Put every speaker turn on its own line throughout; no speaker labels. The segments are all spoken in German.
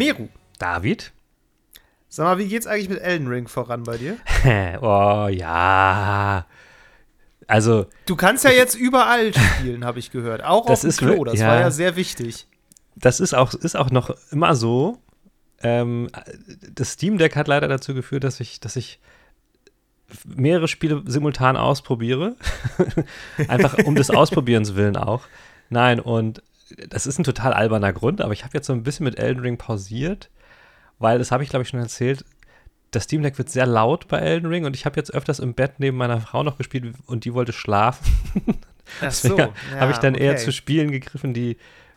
Meru.
David?
Sag mal, wie geht's eigentlich mit Elden Ring voran bei dir?
oh ja. Also.
Du kannst ja jetzt überall spielen, habe ich gehört. Auch
Das
auf dem
ist
Klo. Das
ja.
war ja sehr wichtig.
Das ist auch, ist auch noch immer so. Ähm, das Steam Deck hat leider dazu geführt, dass ich, dass ich mehrere Spiele simultan ausprobiere. Einfach um des Ausprobierens willen auch. Nein, und das ist ein total alberner Grund, aber ich habe jetzt so ein bisschen mit Elden Ring pausiert, weil, das habe ich glaube ich schon erzählt, das Steam Deck wird sehr laut bei Elden Ring und ich habe jetzt öfters im Bett neben meiner Frau noch gespielt und die wollte schlafen.
Ach so.
Deswegen habe ich dann eher
okay.
zu Spielen gegriffen, die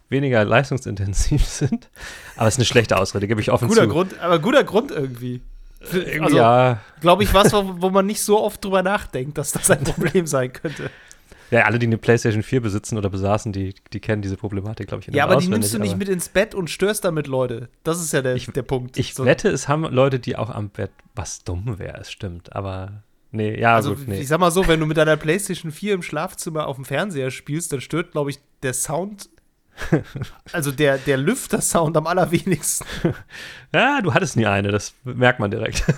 weniger leistungsintensiv sind. Aber es ist eine schlechte Ausrede, gebe ich offen
Guter
zu.
Grund, aber guter Grund irgendwie.
Irgendwie,
Also,
ja,
Glaube ich, was, wo, wo man nicht so oft drüber nachdenkt, dass das ein Problem sein könnte.
Ja, alle, die eine PlayStation 4 besitzen oder besaßen, die, die kennen diese Problematik, glaube ich.
Ja, aber die nimmst du nicht mit ins Bett und störst damit Leute. Das ist ja der,
Ich-
der Punkt.
Ich
So,
wette, es haben Leute, die auch am Bett, was dumm wäre, es stimmt. Aber nee, ja,
also,
gut, nee.
ich sag mal so, wenn du mit deiner PlayStation 4 im Schlafzimmer auf dem Fernseher spielst, dann stört, glaube ich, der Sound, also der, der Lüfter-Sound am allerwenigsten.
Ja, du hattest nie eine, das merkt man direkt.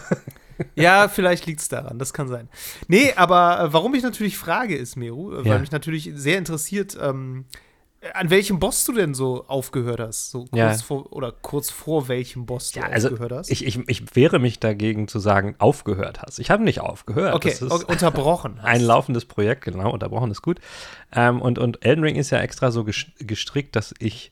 Ja, vielleicht liegt es daran, das kann sein. Nee, aber äh, warum ich natürlich frage, ist, Meru, äh, weil
Ja.
mich natürlich sehr interessiert, ähm, an welchem Boss du denn so aufgehört hast. So kurz
Ja.
vor oder kurz vor welchem Boss du
Ja, also
aufgehört hast.
ich, ich, ich wehre mich dagegen zu sagen, aufgehört hast. Ich habe nicht aufgehört.
okay, unterbrochen. hast.
ein laufendes Projekt, genau, unterbrochen ist gut. Ähm, und, und Elden Ring ist ja extra so ges- gestrickt, dass ich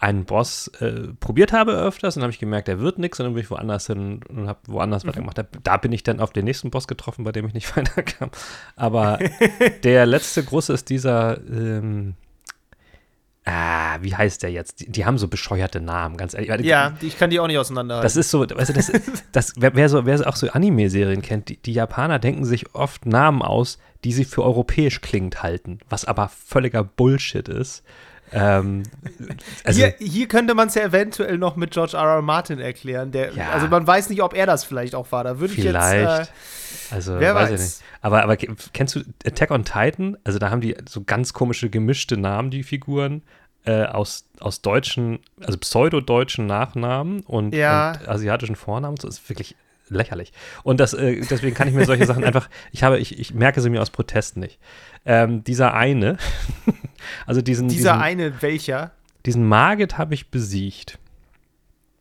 einen Boss äh, probiert habe öfters und habe ich gemerkt, der wird nichts und dann bin ich woanders hin und habe woanders
Mhm.
weitergemacht. Da, da bin ich dann auf den nächsten Boss getroffen, bei dem ich nicht weiterkam. Aber der letzte große ist dieser, ähm, ah, wie heißt der jetzt? Die, die haben so bescheuerte Namen, ganz ehrlich.
Ja, die- ich kann die auch nicht auseinanderhalten.
Das ist so, weißt du, das, das, wer, wer, so, wer auch so Anime-Serien kennt, die, die Japaner denken sich oft Namen aus, die sie für europäisch klingend halten, was aber völliger Bullshit ist. Ähm, also,
hier, hier könnte man es ja eventuell noch mit George R. R. Martin erklären. Der,
Ja.
Also man weiß nicht, ob er das vielleicht auch war. Da würde ich
vielleicht.
jetzt. Äh,
also,
wer
weiß, ich
weiß.
nicht. Aber, aber ke- kennst du Attack on Titan? Also, da haben die so ganz komische, gemischte Namen, die Figuren. Äh, aus, aus deutschen, also pseudo-deutschen Nachnamen und,
Ja.
und asiatischen Vornamen. Das ist wirklich lächerlich. Und das, äh, deswegen kann ich mir solche Sachen einfach, ich habe, ich, ich merke sie mir aus Protest nicht. Ähm, dieser eine, also diesen,
dieser
diesen,
eine, welcher?
diesen Margit habe ich besiegt.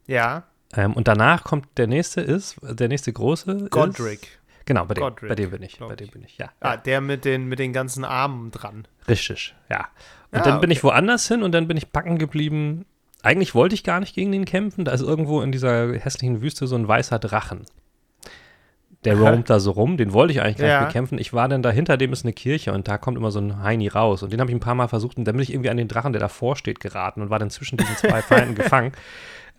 Ja,
Ähm, und danach kommt der nächste ist, der nächste große. Ist,
Godric.
genau, bei dem,
Godric,
bei dem bin ich. Bei dem bin ich, ja.
Ah,
ja.
der mit den, mit den ganzen Armen dran.
Richtig, ja. Und
Ah,
dann bin
okay.
ich woanders hin und dann bin ich backen geblieben. Eigentlich wollte ich gar nicht gegen den kämpfen. Da ist irgendwo in dieser hässlichen Wüste so ein weißer Drachen. Der roamt da so rum, den wollte ich eigentlich gar
Ja.
nicht bekämpfen. Ich war dann da, hinter dem ist eine Kirche und da kommt immer so ein Heini raus. Und den habe ich ein paar Mal versucht und dann bin ich irgendwie an den Drachen, der davor steht, geraten und war dann zwischen diesen zwei Feinden gefangen.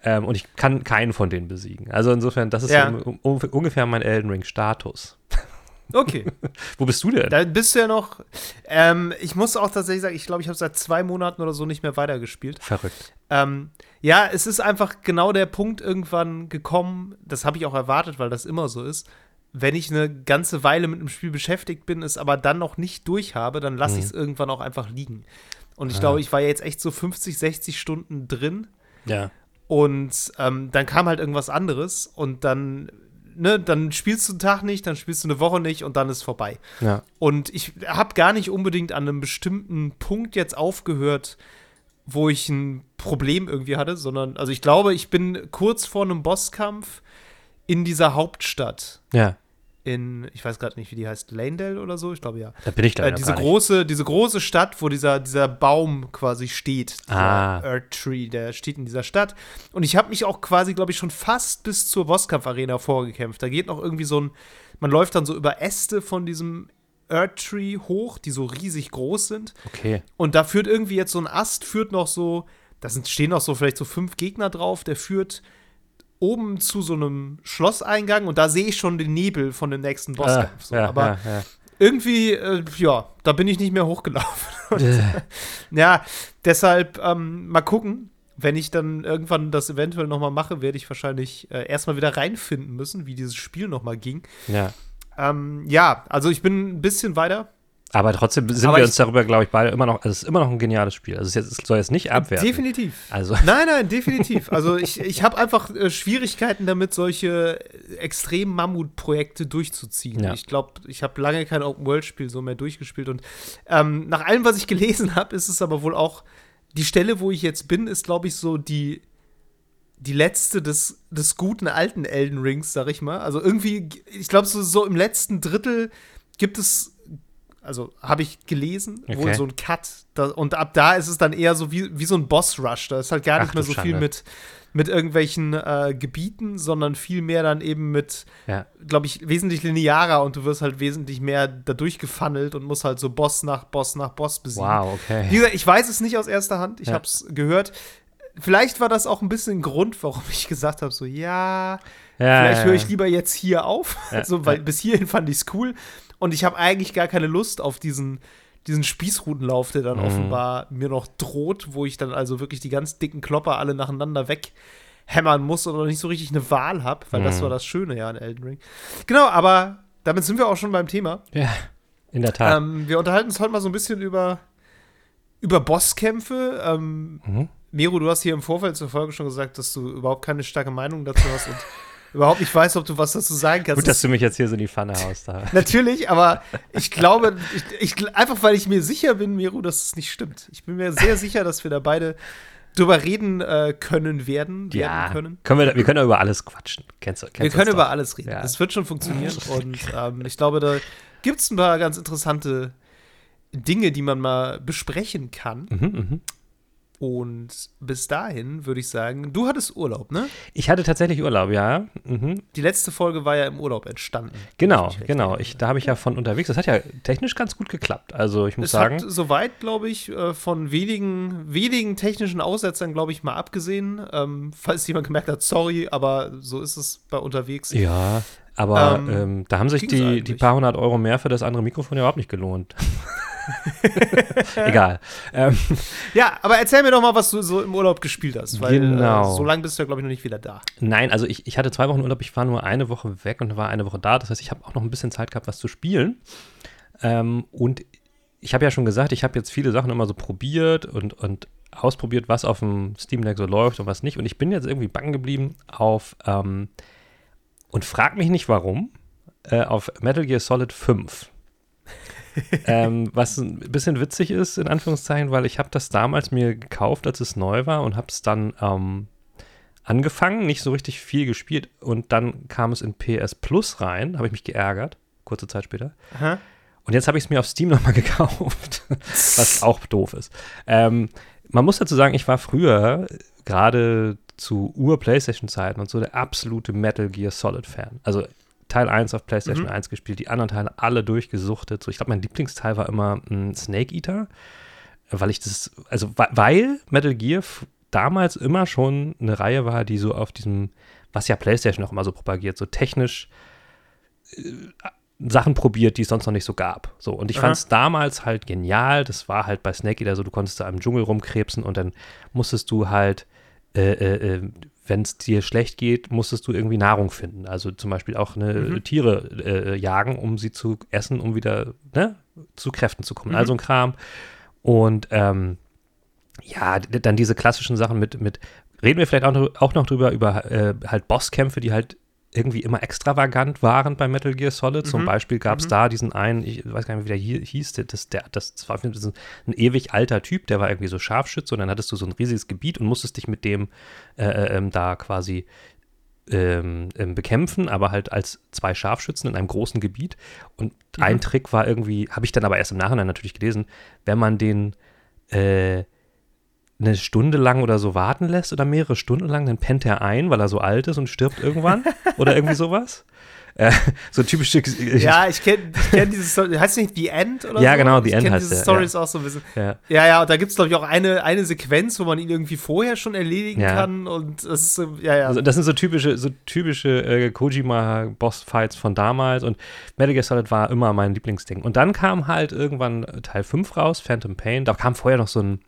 Ähm, und ich kann keinen von denen besiegen. Also insofern, das ist
Ja.
so um, um, ungefähr mein Elden Ring-Status.
Okay,
Wo bist du denn?
da bist du ja noch. Ähm, ich muss auch tatsächlich sagen, ich glaube, ich habe seit zwei Monaten oder so nicht mehr weitergespielt.
Verrückt.
Ähm, ja, es ist einfach genau der Punkt irgendwann gekommen, das habe ich auch erwartet, weil das immer so ist. Wenn ich eine ganze Weile mit einem Spiel beschäftigt bin, es aber dann noch nicht durch habe, dann lasse
Mhm.
ich es irgendwann auch einfach liegen. Und ich
Ah.
glaube, ich war jetzt echt so 50, 60 Stunden drin
Ja.
und ähm, dann kam halt irgendwas anderes und dann, ne, dann spielst du einen Tag nicht, dann spielst du eine Woche nicht und dann ist vorbei.
Ja.
Und ich habe gar nicht unbedingt an einem bestimmten Punkt jetzt aufgehört, wo ich ein Problem irgendwie hatte, sondern, also ich glaube, ich bin kurz vor einem Bosskampf in dieser Hauptstadt.
Ja.
In, ich weiß gerade nicht, wie die heißt, Lanedale oder so, ich glaube ja.
Da bin ich da
Äh, diese, große, diese große Stadt, wo dieser, dieser Baum quasi steht. Dieser
Ah.
Earth Tree, der steht in dieser Stadt. Und ich habe mich auch quasi, glaube ich, schon fast bis zur Bosskampf-Arena vorgekämpft. Da geht noch irgendwie so ein, man läuft dann so über Äste von diesem Earth Tree hoch, die so riesig groß sind.
Okay.
Und da führt irgendwie jetzt so ein Ast, führt noch so, da sind, stehen noch so vielleicht so fünf Gegner drauf, der führt oben zu so einem Schlosseingang und da sehe ich schon den Nebel von dem nächsten Bosskampf. so.
Ah, ja,
Aber
ja,
irgendwie, äh, ja, da bin ich nicht mehr hochgelaufen.
ja.
ja, deshalb ähm, mal gucken. Wenn ich dann irgendwann das eventuell noch mal mache, werde ich wahrscheinlich äh, erstmal wieder reinfinden müssen, wie dieses Spiel noch mal ging.
ja.
Ähm, ja, also ich bin ein bisschen weiter.
Aber trotzdem sind
Aber
wir uns darüber, glaube ich, beide immer noch, also es ist immer noch ein geniales Spiel. Also es, jetzt, es soll jetzt nicht abwerten.
Definitiv.
Also,
Nein, nein, definitiv. Also ich, ich habe einfach äh, Schwierigkeiten damit, solche äh, extrem Mammutprojekte durchzuziehen.
Ja.
Ich glaube, ich habe lange kein Open-World-Spiel so mehr durchgespielt. Und ähm, nach allem, was ich gelesen habe, ist es aber wohl auch, die Stelle, wo ich jetzt bin, ist, glaube ich, so die, die letzte des, des guten alten Elden Rings, sag ich mal. Also irgendwie, ich glaube, so, so im letzten Drittel gibt es also habe ich gelesen, wohl
Okay.
so ein Cut. Da, und ab da ist es dann eher so wie, wie so ein Boss-Rush. Da ist halt gar
Ach
nicht mehr
du
so viel
Schande.
mit, mit irgendwelchen äh, Gebieten, sondern viel mehr dann eben mit,
ja.
glaube ich, wesentlich linearer und du wirst halt wesentlich mehr dadurch gefunnelt und musst halt so Boss nach Boss nach Boss besiegen.
Wow,
Wie
okay.
gesagt, ich weiß es nicht aus erster Hand, ich
Ja.
habe es gehört. Vielleicht war das auch ein bisschen ein Grund, warum ich gesagt habe, so ja,
Ja,
Vielleicht höre ich lieber jetzt hier auf, so, weil bis hierhin fand ich es cool. Und ich habe eigentlich gar keine Lust auf diesen, diesen Spießrutenlauf, der dann
Mhm.
offenbar mir noch droht, wo ich dann also wirklich die ganz dicken Klopper alle nacheinander weghämmern muss oder nicht so richtig eine Wahl habe, weil das
Mhm.
war das Schöne ja an Elden Ring. Genau, aber damit sind wir auch schon beim Thema.
Ja, in der Tat.
Ähm, wir unterhalten uns heute mal so ein bisschen über, über Bosskämpfe. Ähm,
Mhm.
Miro, du hast hier im Vorfeld zur Folge schon gesagt, dass du überhaupt keine starke Meinung dazu hast und überhaupt nicht weißt, ob du was dazu sagen kannst.
Gut, dass du mich jetzt hier so in die Pfanne haust. Da.
Natürlich, aber ich glaube, ich, ich, einfach weil ich mir sicher bin, Miro, dass es nicht stimmt. Ich bin mir sehr sicher, dass wir da beide drüber reden äh, können werden,
Ja,
können.
können wir, wir können ja über alles quatschen. Kennst du? Kennst
Wir können
uns
über
doch.
alles reden.
Ja.
Es wird schon funktionieren und ähm, ich glaube, da gibt es ein paar ganz interessante Dinge, die man mal besprechen kann.
Mhm, mhm.
Und bis dahin würde ich sagen, du hattest Urlaub, ne?
Ich hatte tatsächlich Urlaub, ja. Mhm.
Die letzte Folge war ja im Urlaub entstanden.
Genau,
ich
genau.
erinnere.
Ich, da habe ich ja von unterwegs. Das hat ja technisch ganz gut geklappt. Also ich muss
Es
sagen.
hat soweit, glaube ich, äh, von wenigen, wenigen technischen Aussetzern, glaube ich, mal abgesehen. Ähm, falls jemand gemerkt hat, sorry, aber so ist es bei unterwegs.
Ja, aber
Ähm,
ähm, da haben sich die, die paar hundert Euro mehr für das andere Mikrofon ja überhaupt nicht gelohnt. Egal. Ähm,
Ja, aber erzähl mir doch mal, was du so im Urlaub gespielt hast, weil
Genau.
äh, so lange bist du ja, glaube ich, noch nicht wieder da.
nein, also ich, ich hatte zwei Wochen Urlaub, ich war nur eine Woche weg und war eine Woche da. Das heißt, ich habe auch noch ein bisschen Zeit gehabt, was zu spielen. Ähm, und ich habe ja schon gesagt, ich habe jetzt viele Sachen immer so probiert und, und ausprobiert, was auf dem Steam Deck so läuft und was nicht. Und ich bin jetzt irgendwie bang geblieben auf, ähm, und frag mich nicht warum, äh, auf Metal Gear Solid 5. ähm, was ein bisschen witzig ist, in Anführungszeichen, weil ich habe das damals mir gekauft, als es neu war und habe es dann ähm, angefangen, nicht so richtig viel gespielt und dann kam es in PS Plus rein, habe ich mich geärgert, kurze Zeit später.
Aha.
Und jetzt habe ich es mir auf Steam nochmal gekauft, was auch doof ist. Ähm, man muss dazu sagen, ich war früher äh, gerade zu Ur-Playstation-Zeiten und so der absolute Metal Gear Solid-Fan. Also Teil 1 auf PlayStation
Mhm.
1 gespielt, die anderen Teile alle durchgesuchtet. So, ich glaube, mein Lieblingsteil war immer ein Snake Eater, weil ich das, also weil Metal Gear damals immer schon eine Reihe war, die so auf diesem, was ja PlayStation auch immer so propagiert, so technisch äh, Sachen probiert, die es sonst noch nicht so gab. So, und ich fand es damals halt genial. Das war halt bei Snake Eater so, du konntest da im Dschungel rumkrebsen und dann musstest du halt, äh, äh, äh, wenn es dir schlecht geht, musstest du irgendwie Nahrung finden. Also zum Beispiel auch eine
Mhm.
Tiere äh, jagen, um sie zu essen, um wieder ne, zu Kräften zu kommen.
Mhm.
Also ein Kram. Und ähm, ja, dann diese klassischen Sachen mit, mit reden wir vielleicht auch noch, auch noch drüber, über äh, halt Bosskämpfe, die halt irgendwie immer extravagant waren bei Metal Gear Solid. Zum
Mhm.
Beispiel gab es
Mhm.
da diesen einen, ich weiß gar nicht mehr, wie der hier hieß, das, der, das war ein, ein ewig alter Typ, der war irgendwie so Scharfschütze und dann hattest du so ein riesiges Gebiet und musstest dich mit dem äh, äh, ähm, da quasi ähm, ähm, bekämpfen, aber halt als zwei Scharfschützen in einem großen Gebiet. Und
Mhm.
ein Trick war irgendwie, habe ich dann aber erst im Nachhinein natürlich gelesen, wenn man den äh, eine Stunde lang oder so warten lässt oder mehrere Stunden lang, dann pennt er ein, weil er so alt ist und stirbt irgendwann oder irgendwie sowas. Äh, so typische.
Ja, ich kenne kenn diese Story. Heißt nicht The End oder
Ja,
so?
genau, The
ich
End heißt
diese
der,
Stories auch so ein bisschen.
ja.
Ja, ja, und da gibt es, glaube ich, auch eine, eine Sequenz, wo man ihn irgendwie vorher schon erledigen
Ja.
kann. Und das ist so, ja, ja.
Also das sind so typische, so typische äh, Kojima-Boss-Fights von damals und Metal Gear Solid war immer mein Lieblingsding. Und dann kam halt irgendwann Teil 5 raus, Phantom Pain. Da kam vorher noch so ein,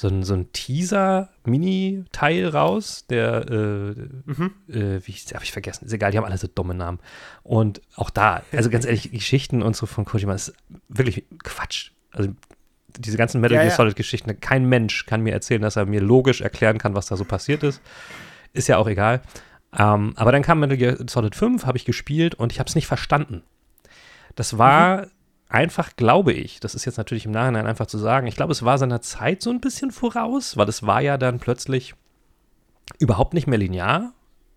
so ein, so ein Teaser-Mini-Teil raus, der, äh, mhm. äh, wie habe ich vergessen, ist egal, die haben alle so dumme Namen. Und auch da, also ganz ehrlich, Geschichten und so von Kojima ist wirklich Quatsch. Also diese ganzen Metal Gear ja, ja. Solid-Geschichten, kein Mensch kann mir erzählen, dass er mir logisch erklären kann, was da so passiert ist. Ist ja auch egal. Ähm, aber dann kam Metal Gear Solid 5, habe ich gespielt und ich habe es nicht verstanden. Das war mhm einfach, glaube ich, das ist jetzt natürlich im Nachhinein einfach zu sagen, ich glaube, es war seiner Zeit so ein bisschen voraus, weil es war ja dann plötzlich überhaupt nicht mehr linear,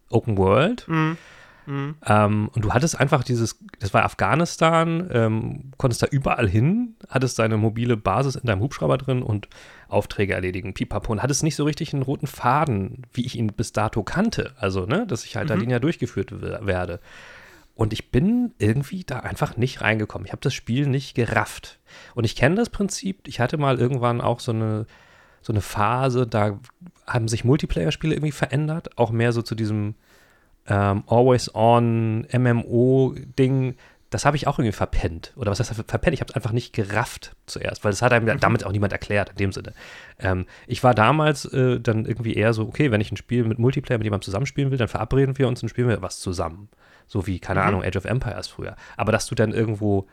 Open World. Mhm. Mhm. Ähm, und du hattest einfach dieses, das war Afghanistan, ähm, konntest da überall hin, hattest deine mobile Basis in deinem Hubschrauber drin und Aufträge erledigen, pipapo, und hattest nicht so richtig einen roten Faden, wie ich ihn bis dato kannte. Also, ne, dass ich halt mhm. da linear durchgeführt werde. Und ich bin irgendwie da einfach nicht reingekommen. Ich habe das Spiel nicht gerafft. Und ich kenne das Prinzip. Ich hatte mal irgendwann auch so eine, so eine Phase, da haben sich Multiplayer-Spiele irgendwie verändert. Auch mehr so zu diesem ähm, Always-on MMO-Ding. Das habe ich auch irgendwie verpennt. Oder was heißt verpennt? Ich habe es einfach nicht gerafft zuerst, weil das hat einem mhm. damit auch niemand erklärt in dem Sinne. Ähm, ich war damals äh, dann irgendwie eher so, okay, wenn ich ein Spiel mit Multiplayer mit jemandem zusammenspielen will, dann verabreden wir uns und spielen wir was zusammen. So wie, keine mhm. Ahnung, Age of Empires früher. Aber dass du dann irgendwo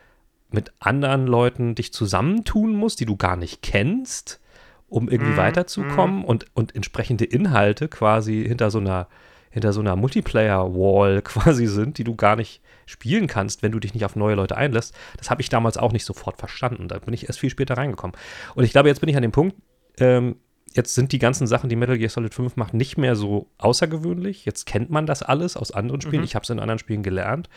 mit anderen Leuten dich zusammentun musst, die du gar nicht kennst, um irgendwie mhm. weiterzukommen mhm. und, und entsprechende Inhalte quasi hinter so einer, hinter so einer Multiplayer-Wall quasi sind, die du gar nicht spielen kannst, wenn du dich nicht auf neue Leute einlässt. Das habe ich damals auch nicht sofort verstanden. Da bin ich erst viel später reingekommen. Und ich glaube, jetzt bin ich an dem Punkt, ähm, jetzt sind die ganzen Sachen, die Metal Gear Solid 5 macht, nicht mehr so außergewöhnlich. Jetzt kennt man das alles aus anderen Spielen. Mhm. Ich habe es in anderen Spielen gelernt.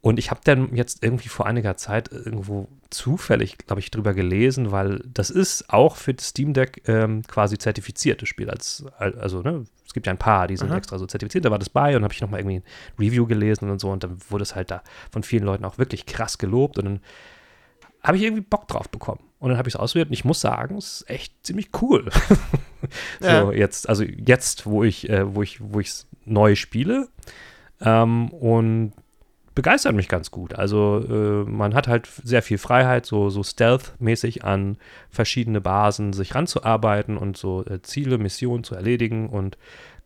Und ich habe dann jetzt irgendwie vor einiger Zeit irgendwo zufällig, glaube ich, drüber gelesen, weil das ist auch für das Steam Deck ähm, quasi zertifiziertes Spiel. Als, also, ne, es gibt ja ein paar, die sind Aha. extra so zertifiziert. Da war das bei und habe ich nochmal irgendwie ein Review gelesen und so. Und dann wurde es halt da von vielen Leuten auch wirklich krass gelobt. Und dann habe ich irgendwie Bock drauf bekommen. Und dann habe ich es ausprobiert und ich muss sagen, es ist echt ziemlich cool. so, ja. jetzt, also jetzt, wo ich, äh, wo ich, wo ich es neu spiele. Ähm, und begeistert mich ganz gut. Also äh, man hat halt sehr viel Freiheit, so, so Stealth-mäßig an verschiedene Basen sich ranzuarbeiten und so äh, Ziele, Missionen zu erledigen und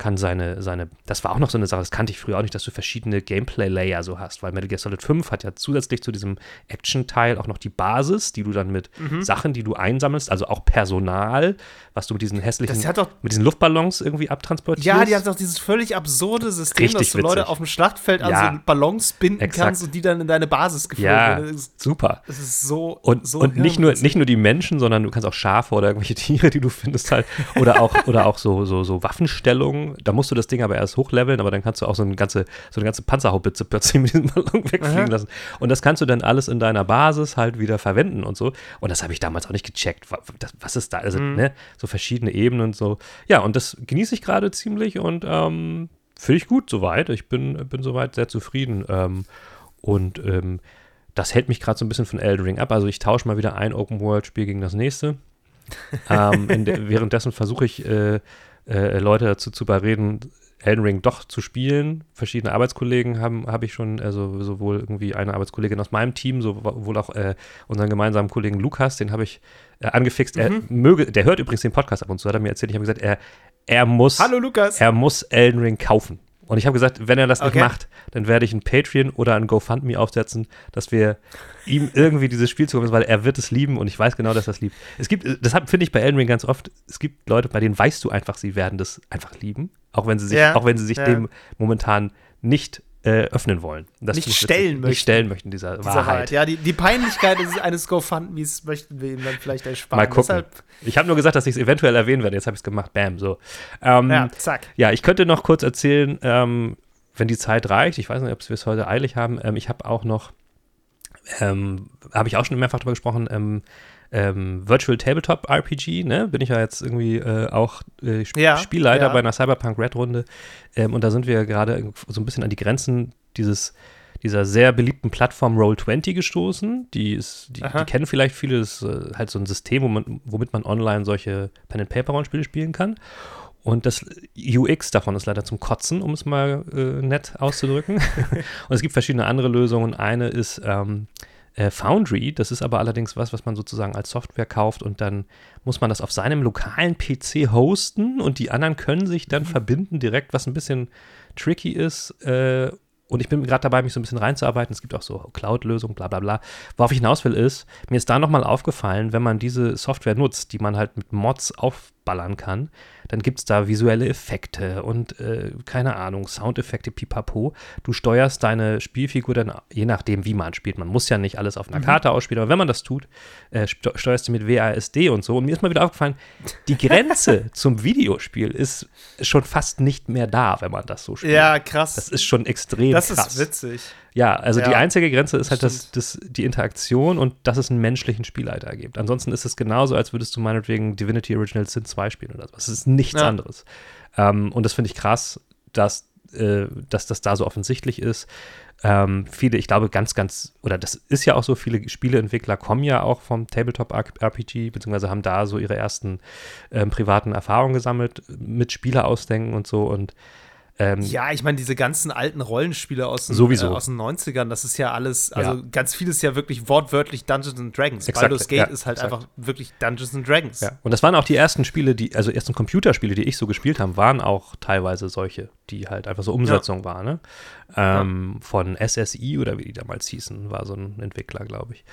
kann seine, seine, das war auch noch so eine Sache, das kannte ich früher auch nicht, dass du verschiedene Gameplay-Layer so hast, weil Metal Gear Solid 5 hat ja zusätzlich zu diesem Action-Teil auch noch die Basis, die du dann mit mhm. Sachen, die du einsammelst, also auch Personal, was du mit diesen hässlichen, mit diesen Luftballons irgendwie abtransportierst.
Ja, die hat doch dieses völlig absurde System, Richtig dass du witzig. Leute auf dem Schlachtfeld an so Ballons binden exakt. kannst und die dann in deine Basis geführt
ja, werden. Ja, super.
Das ist so
Und,
so
und nicht, nur, nicht nur die Menschen, sondern du kannst auch Schafe oder irgendwelche Tiere, die du findest halt, oder auch, oder auch so, so, so Waffenstellungen da musst du das Ding aber erst hochleveln, aber dann kannst du auch so eine ganze, so eine ganze Panzerhaubitze plötzlich mit diesem Ballon wegfliegen Aha. lassen. Und das kannst du dann alles in deiner Basis halt wieder verwenden und so. Und das habe ich damals auch nicht gecheckt. Was ist da? Also, mhm. ne, so verschiedene Ebenen und so. Ja, und das genieße ich gerade ziemlich und ähm, finde ich gut soweit. Ich bin, bin soweit sehr zufrieden. Ähm, und ähm, das hält mich gerade so ein bisschen von Elden Ring ab. Also ich tausche mal wieder ein Open-World-Spiel gegen das nächste. ähm, de währenddessen versuche ich äh, äh, Leute dazu zu überreden, Elden Ring doch zu spielen. Verschiedene Arbeitskollegen haben habe ich schon, also sowohl irgendwie eine Arbeitskollegin aus meinem Team, sowohl auch äh, unseren gemeinsamen Kollegen Lukas, den habe ich äh, angefixt. Mhm. Er möge, der hört übrigens den Podcast ab und zu, hat er mir erzählt. Ich habe gesagt, er, er muss,
Hallo Lukas,
er muss Elden Ring kaufen. Und ich habe gesagt, wenn er das okay. nicht macht, dann werde ich ein Patreon oder ein GoFundMe aufsetzen, dass wir ihm irgendwie dieses Spiel zukommen, weil er wird es lieben und ich weiß genau, dass er es liebt. Es gibt, das finde ich bei Elden Ring ganz oft, es gibt Leute, bei denen weißt du einfach, sie werden das einfach lieben, auch wenn sie sich, ja. auch wenn sie sich ja. dem momentan nicht äh, öffnen wollen.
Das nicht stellen möchten.
Nicht stellen möchten, dieser, dieser Wahrheit. Wahrheit.
Ja, die, die Peinlichkeit eines GoFundMes möchten wir ihm dann vielleicht ersparen.
Mal gucken. Deshalb ich habe nur gesagt, dass ich es eventuell erwähnen werde. Jetzt habe ich es gemacht. Bam, so. Ähm,
ja, zack.
Ja, ich könnte noch kurz erzählen, ähm, wenn die Zeit reicht. Ich weiß nicht, ob wir es heute eilig haben. Ähm, ich habe auch noch, ähm, habe ich auch schon mehrfach darüber gesprochen, ähm, Virtual Tabletop RPG, ne? Bin ich ja jetzt irgendwie äh, auch äh, Sp ja, Spielleiter ja. bei einer Cyberpunk Red Runde. Ähm, und da sind wir gerade so ein bisschen an die Grenzen dieses dieser sehr beliebten Plattform Roll20 gestoßen. Die, ist, die, die kennen vielleicht viele. Das ist äh, halt so ein System, womit, womit man online solche Pen-and-Paper-Rollenspiele spielen kann. Und das UX davon ist leider zum Kotzen, um es mal äh, nett auszudrücken. und es gibt verschiedene andere Lösungen. Eine ist, ähm, äh, Foundry. Das ist aber allerdings was, was man sozusagen als Software kauft und dann muss man das auf seinem lokalen PC hosten und die anderen können sich dann mhm. verbinden direkt, was ein bisschen tricky ist. Äh, und ich bin gerade dabei, mich so ein bisschen reinzuarbeiten. Es gibt auch so Cloud-Lösungen, bla bla bla. Worauf ich hinaus will, ist, mir ist da nochmal aufgefallen, wenn man diese Software nutzt, die man halt mit Mods aufballern kann, dann gibt es da visuelle Effekte und äh, keine Ahnung, Soundeffekte, pipapo. Du steuerst deine Spielfigur dann, je nachdem, wie man spielt. Man muss ja nicht alles auf einer mhm. Karte ausspielen, aber wenn man das tut, äh, steuerst du mit WASD und so. Und mir ist mal wieder aufgefallen, die Grenze zum Videospiel ist schon fast nicht mehr da, wenn man das so spielt.
Ja, krass.
Das ist schon extrem
das
krass.
Das ist witzig.
Ja, also ja, die einzige Grenze ist halt das, das, die Interaktion und dass es einen menschlichen Spielleiter gibt. Ansonsten ist es genauso, als würdest du meinetwegen Divinity Original Sin 2 spielen oder so. Es ist nichts ja. anderes. Ähm, und das finde ich krass, dass, äh, dass das da so offensichtlich ist. Ähm, viele, ich glaube, ganz, ganz, oder das ist ja auch so, viele Spieleentwickler kommen ja auch vom Tabletop-RPG, beziehungsweise haben da so ihre ersten ähm, privaten Erfahrungen gesammelt mit Spielerausdenken und so. Und
ähm, ja, ich meine, diese ganzen alten Rollenspiele aus den,
sowieso.
Äh, aus den 90ern, das ist ja alles, also ja. ganz vieles ja wirklich wortwörtlich Dungeons and Dragons.
Exakt,
Baldur's Gate ja, ist halt exakt. einfach wirklich Dungeons and Dragons.
Ja. Und das waren auch die ersten Spiele, die, also ersten Computerspiele, die ich so gespielt habe, waren auch teilweise solche, die halt einfach so Umsetzung waren, ne? Ähm, Von SSI oder wie die damals hießen, war so ein Entwickler, glaube ich.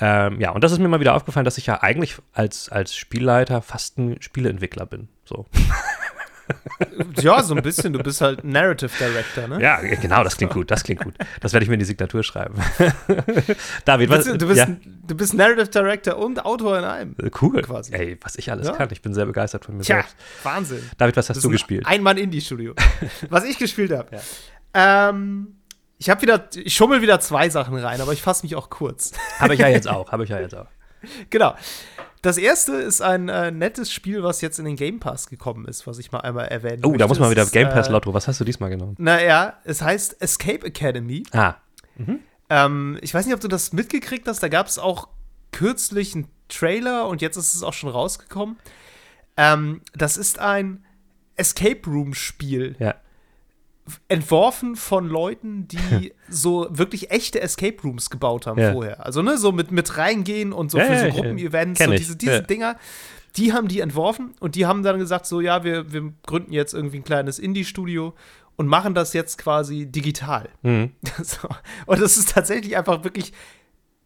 Ähm, ja, und das ist mir mal wieder aufgefallen, dass ich ja eigentlich als, als Spielleiter fast ein Spieleentwickler bin. So.
ja, so ein bisschen. Du bist halt Narrative Director, ne?
Ja, genau, das klingt gut. Das klingt gut. Das werde ich mir in die Signatur schreiben.
David, was? Du bist, ja? du bist Narrative Director und Autor in einem.
Äh, cool. Quasi. Ey, was ich alles ja. kann. Ich bin sehr begeistert von mir
Tja,
selbst.
Wahnsinn.
David, was hast du gespielt?
Ein Mann Indie-Studio. was ich gespielt habe. Ja. Ähm. Ich habe wieder, ich schummel wieder zwei Sachen rein, aber ich fasse mich auch kurz.
Habe ich ja jetzt auch, habe ich ja jetzt auch.
Genau. Das erste ist ein äh, nettes Spiel, was jetzt in den Game Pass gekommen ist, was ich mal einmal erwähnen
Oh, möchte. da muss man wieder Game Pass äh, Lotto. Was hast du diesmal genommen?
Naja, es heißt Escape Academy.
Ah.
Mhm. Ähm, ich weiß nicht, ob du das mitgekriegt hast. Da gab es auch kürzlich einen Trailer und jetzt ist es auch schon rausgekommen. Ähm, das ist ein Escape Room Spiel.
Ja
entworfen von Leuten, die so wirklich echte Escape Rooms gebaut haben ja. vorher. Also, ne, so mit, mit reingehen und so ja, für so Gruppenevents, so diese, diese Dinger. Die haben die entworfen und die haben dann gesagt, so, ja, wir, wir gründen jetzt irgendwie ein kleines Indie-Studio und machen das jetzt quasi digital.
Mhm.
So. Und das ist tatsächlich einfach wirklich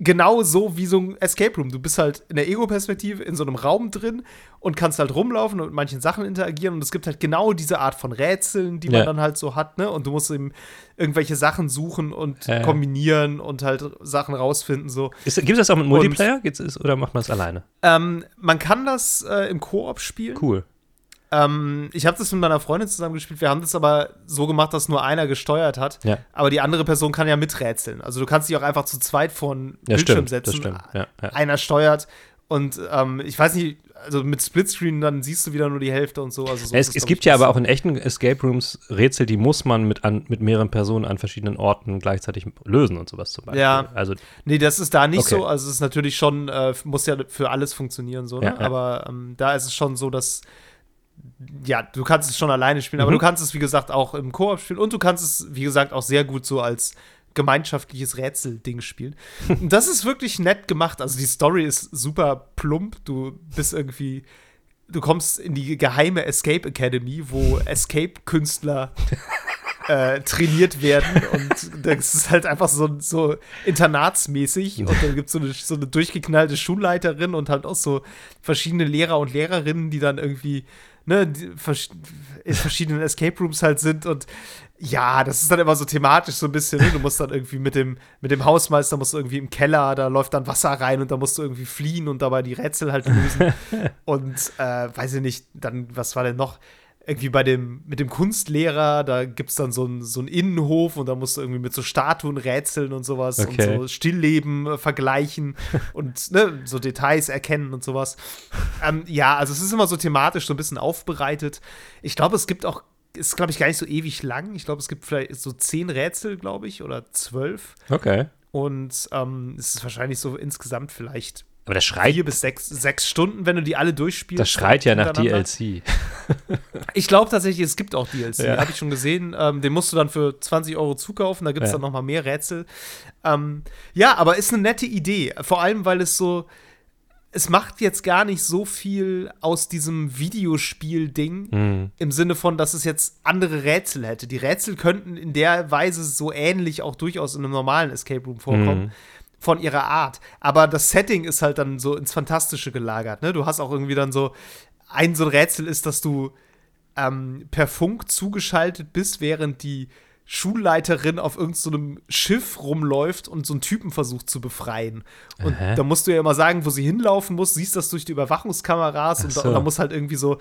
genau so wie so ein Escape Room. Du bist halt in der Ego-Perspektive in so einem Raum drin und kannst halt rumlaufen und mit manchen Sachen interagieren. Und es gibt halt genau diese Art von Rätseln, die man dann halt so hat, ne? Und du musst eben irgendwelche Sachen suchen und äh. kombinieren und halt Sachen rausfinden. So.
Gibt es das auch mit Multiplayer? Und, oder macht man es alleine?
Ähm, man kann das äh, im Koop spielen.
Cool.
Ähm, ich habe das mit meiner Freundin zusammen gespielt. Wir haben das aber so gemacht, dass nur einer gesteuert hat.
Ja.
Aber die andere Person kann ja miträtseln. Also du kannst dich auch einfach zu zweit vor einen ja, Bildschirm
stimmt,
setzen.
Ja,
einer steuert. Und ähm, ich weiß nicht, also mit Splitscreen, dann siehst du wieder nur die Hälfte und so. Also so
es, es gibt ja aber auch in echten Escape Rooms Rätsel, die muss man mit, an, mit mehreren Personen an verschiedenen Orten gleichzeitig lösen und sowas zum Beispiel.
Ja.
Also,
nee, das ist da nicht okay. so. Also es ist natürlich schon, äh, muss ja für alles funktionieren, so, ne? ja, Aber ähm, da ist es schon so, dass ja, du kannst es schon alleine spielen, mhm. aber du kannst es, wie gesagt, auch im Koop spielen und du kannst es, wie gesagt, auch sehr gut so als gemeinschaftliches Rätselding spielen. Und das ist wirklich nett gemacht. Also die Story ist super plump. Du bist irgendwie, du kommst in die geheime Escape Academy, wo Escape-Künstler äh, trainiert werden und das ist halt einfach so, so internatsmäßig und dann gibt es so eine, so eine durchgeknallte Schulleiterin und halt auch so verschiedene Lehrer und Lehrerinnen, die dann irgendwie ne, in verschiedenen Escape Rooms halt sind und ja, das ist dann immer so thematisch so ein bisschen, ne? du musst dann irgendwie mit dem, mit dem Hausmeister musst du irgendwie im Keller, da läuft dann Wasser rein und da musst du irgendwie fliehen und dabei die Rätsel halt lösen und äh, weiß ich nicht, dann, was war denn noch? Irgendwie bei dem, mit dem Kunstlehrer, da gibt es dann so einen so Innenhof und da musst du irgendwie mit so Statuen rätseln und sowas
okay.
und so Stillleben äh, vergleichen und ne, so Details erkennen und sowas. Ähm, ja, also es ist immer so thematisch so ein bisschen aufbereitet. Ich glaube, es gibt auch, ist glaube ich gar nicht so ewig lang. Ich glaube, es gibt vielleicht so zehn Rätsel, glaube ich, oder zwölf.
Okay.
Und ähm, es ist wahrscheinlich so insgesamt vielleicht
Aber das schreit,
vier bis sechs, sechs Stunden, wenn du die alle durchspielst.
das schreit ja nach. DLC.
Ich glaube tatsächlich, es gibt auch DLC.
Ja.
Habe ich schon gesehen. Ähm, den musst du dann für 20 Euro zukaufen. Da gibt es
Ja.
dann noch mal mehr Rätsel. Ähm, ja, aber ist eine nette Idee. Vor allem, weil es so. Es macht jetzt gar nicht so viel aus diesem Videospiel-Ding
Hm.
im Sinne von, dass es jetzt andere Rätsel hätte. Die Rätsel könnten in der Weise so ähnlich auch durchaus in einem normalen Escape Room vorkommen.
Mhm.
Von ihrer Art. Aber das Setting ist halt dann so ins Fantastische gelagert. Ne? Du hast auch irgendwie dann so. Ein so ein Rätsel ist, dass du ähm, per Funk zugeschaltet bist, während die Schulleiterin auf irgendeinem so Schiff rumläuft und so einen Typen versucht zu befreien. Und
Aha.
da musst du ja immer sagen, wo sie hinlaufen muss, siehst das durch die Überwachungskameras und,
Ach
da,
so.
und da muss halt irgendwie so,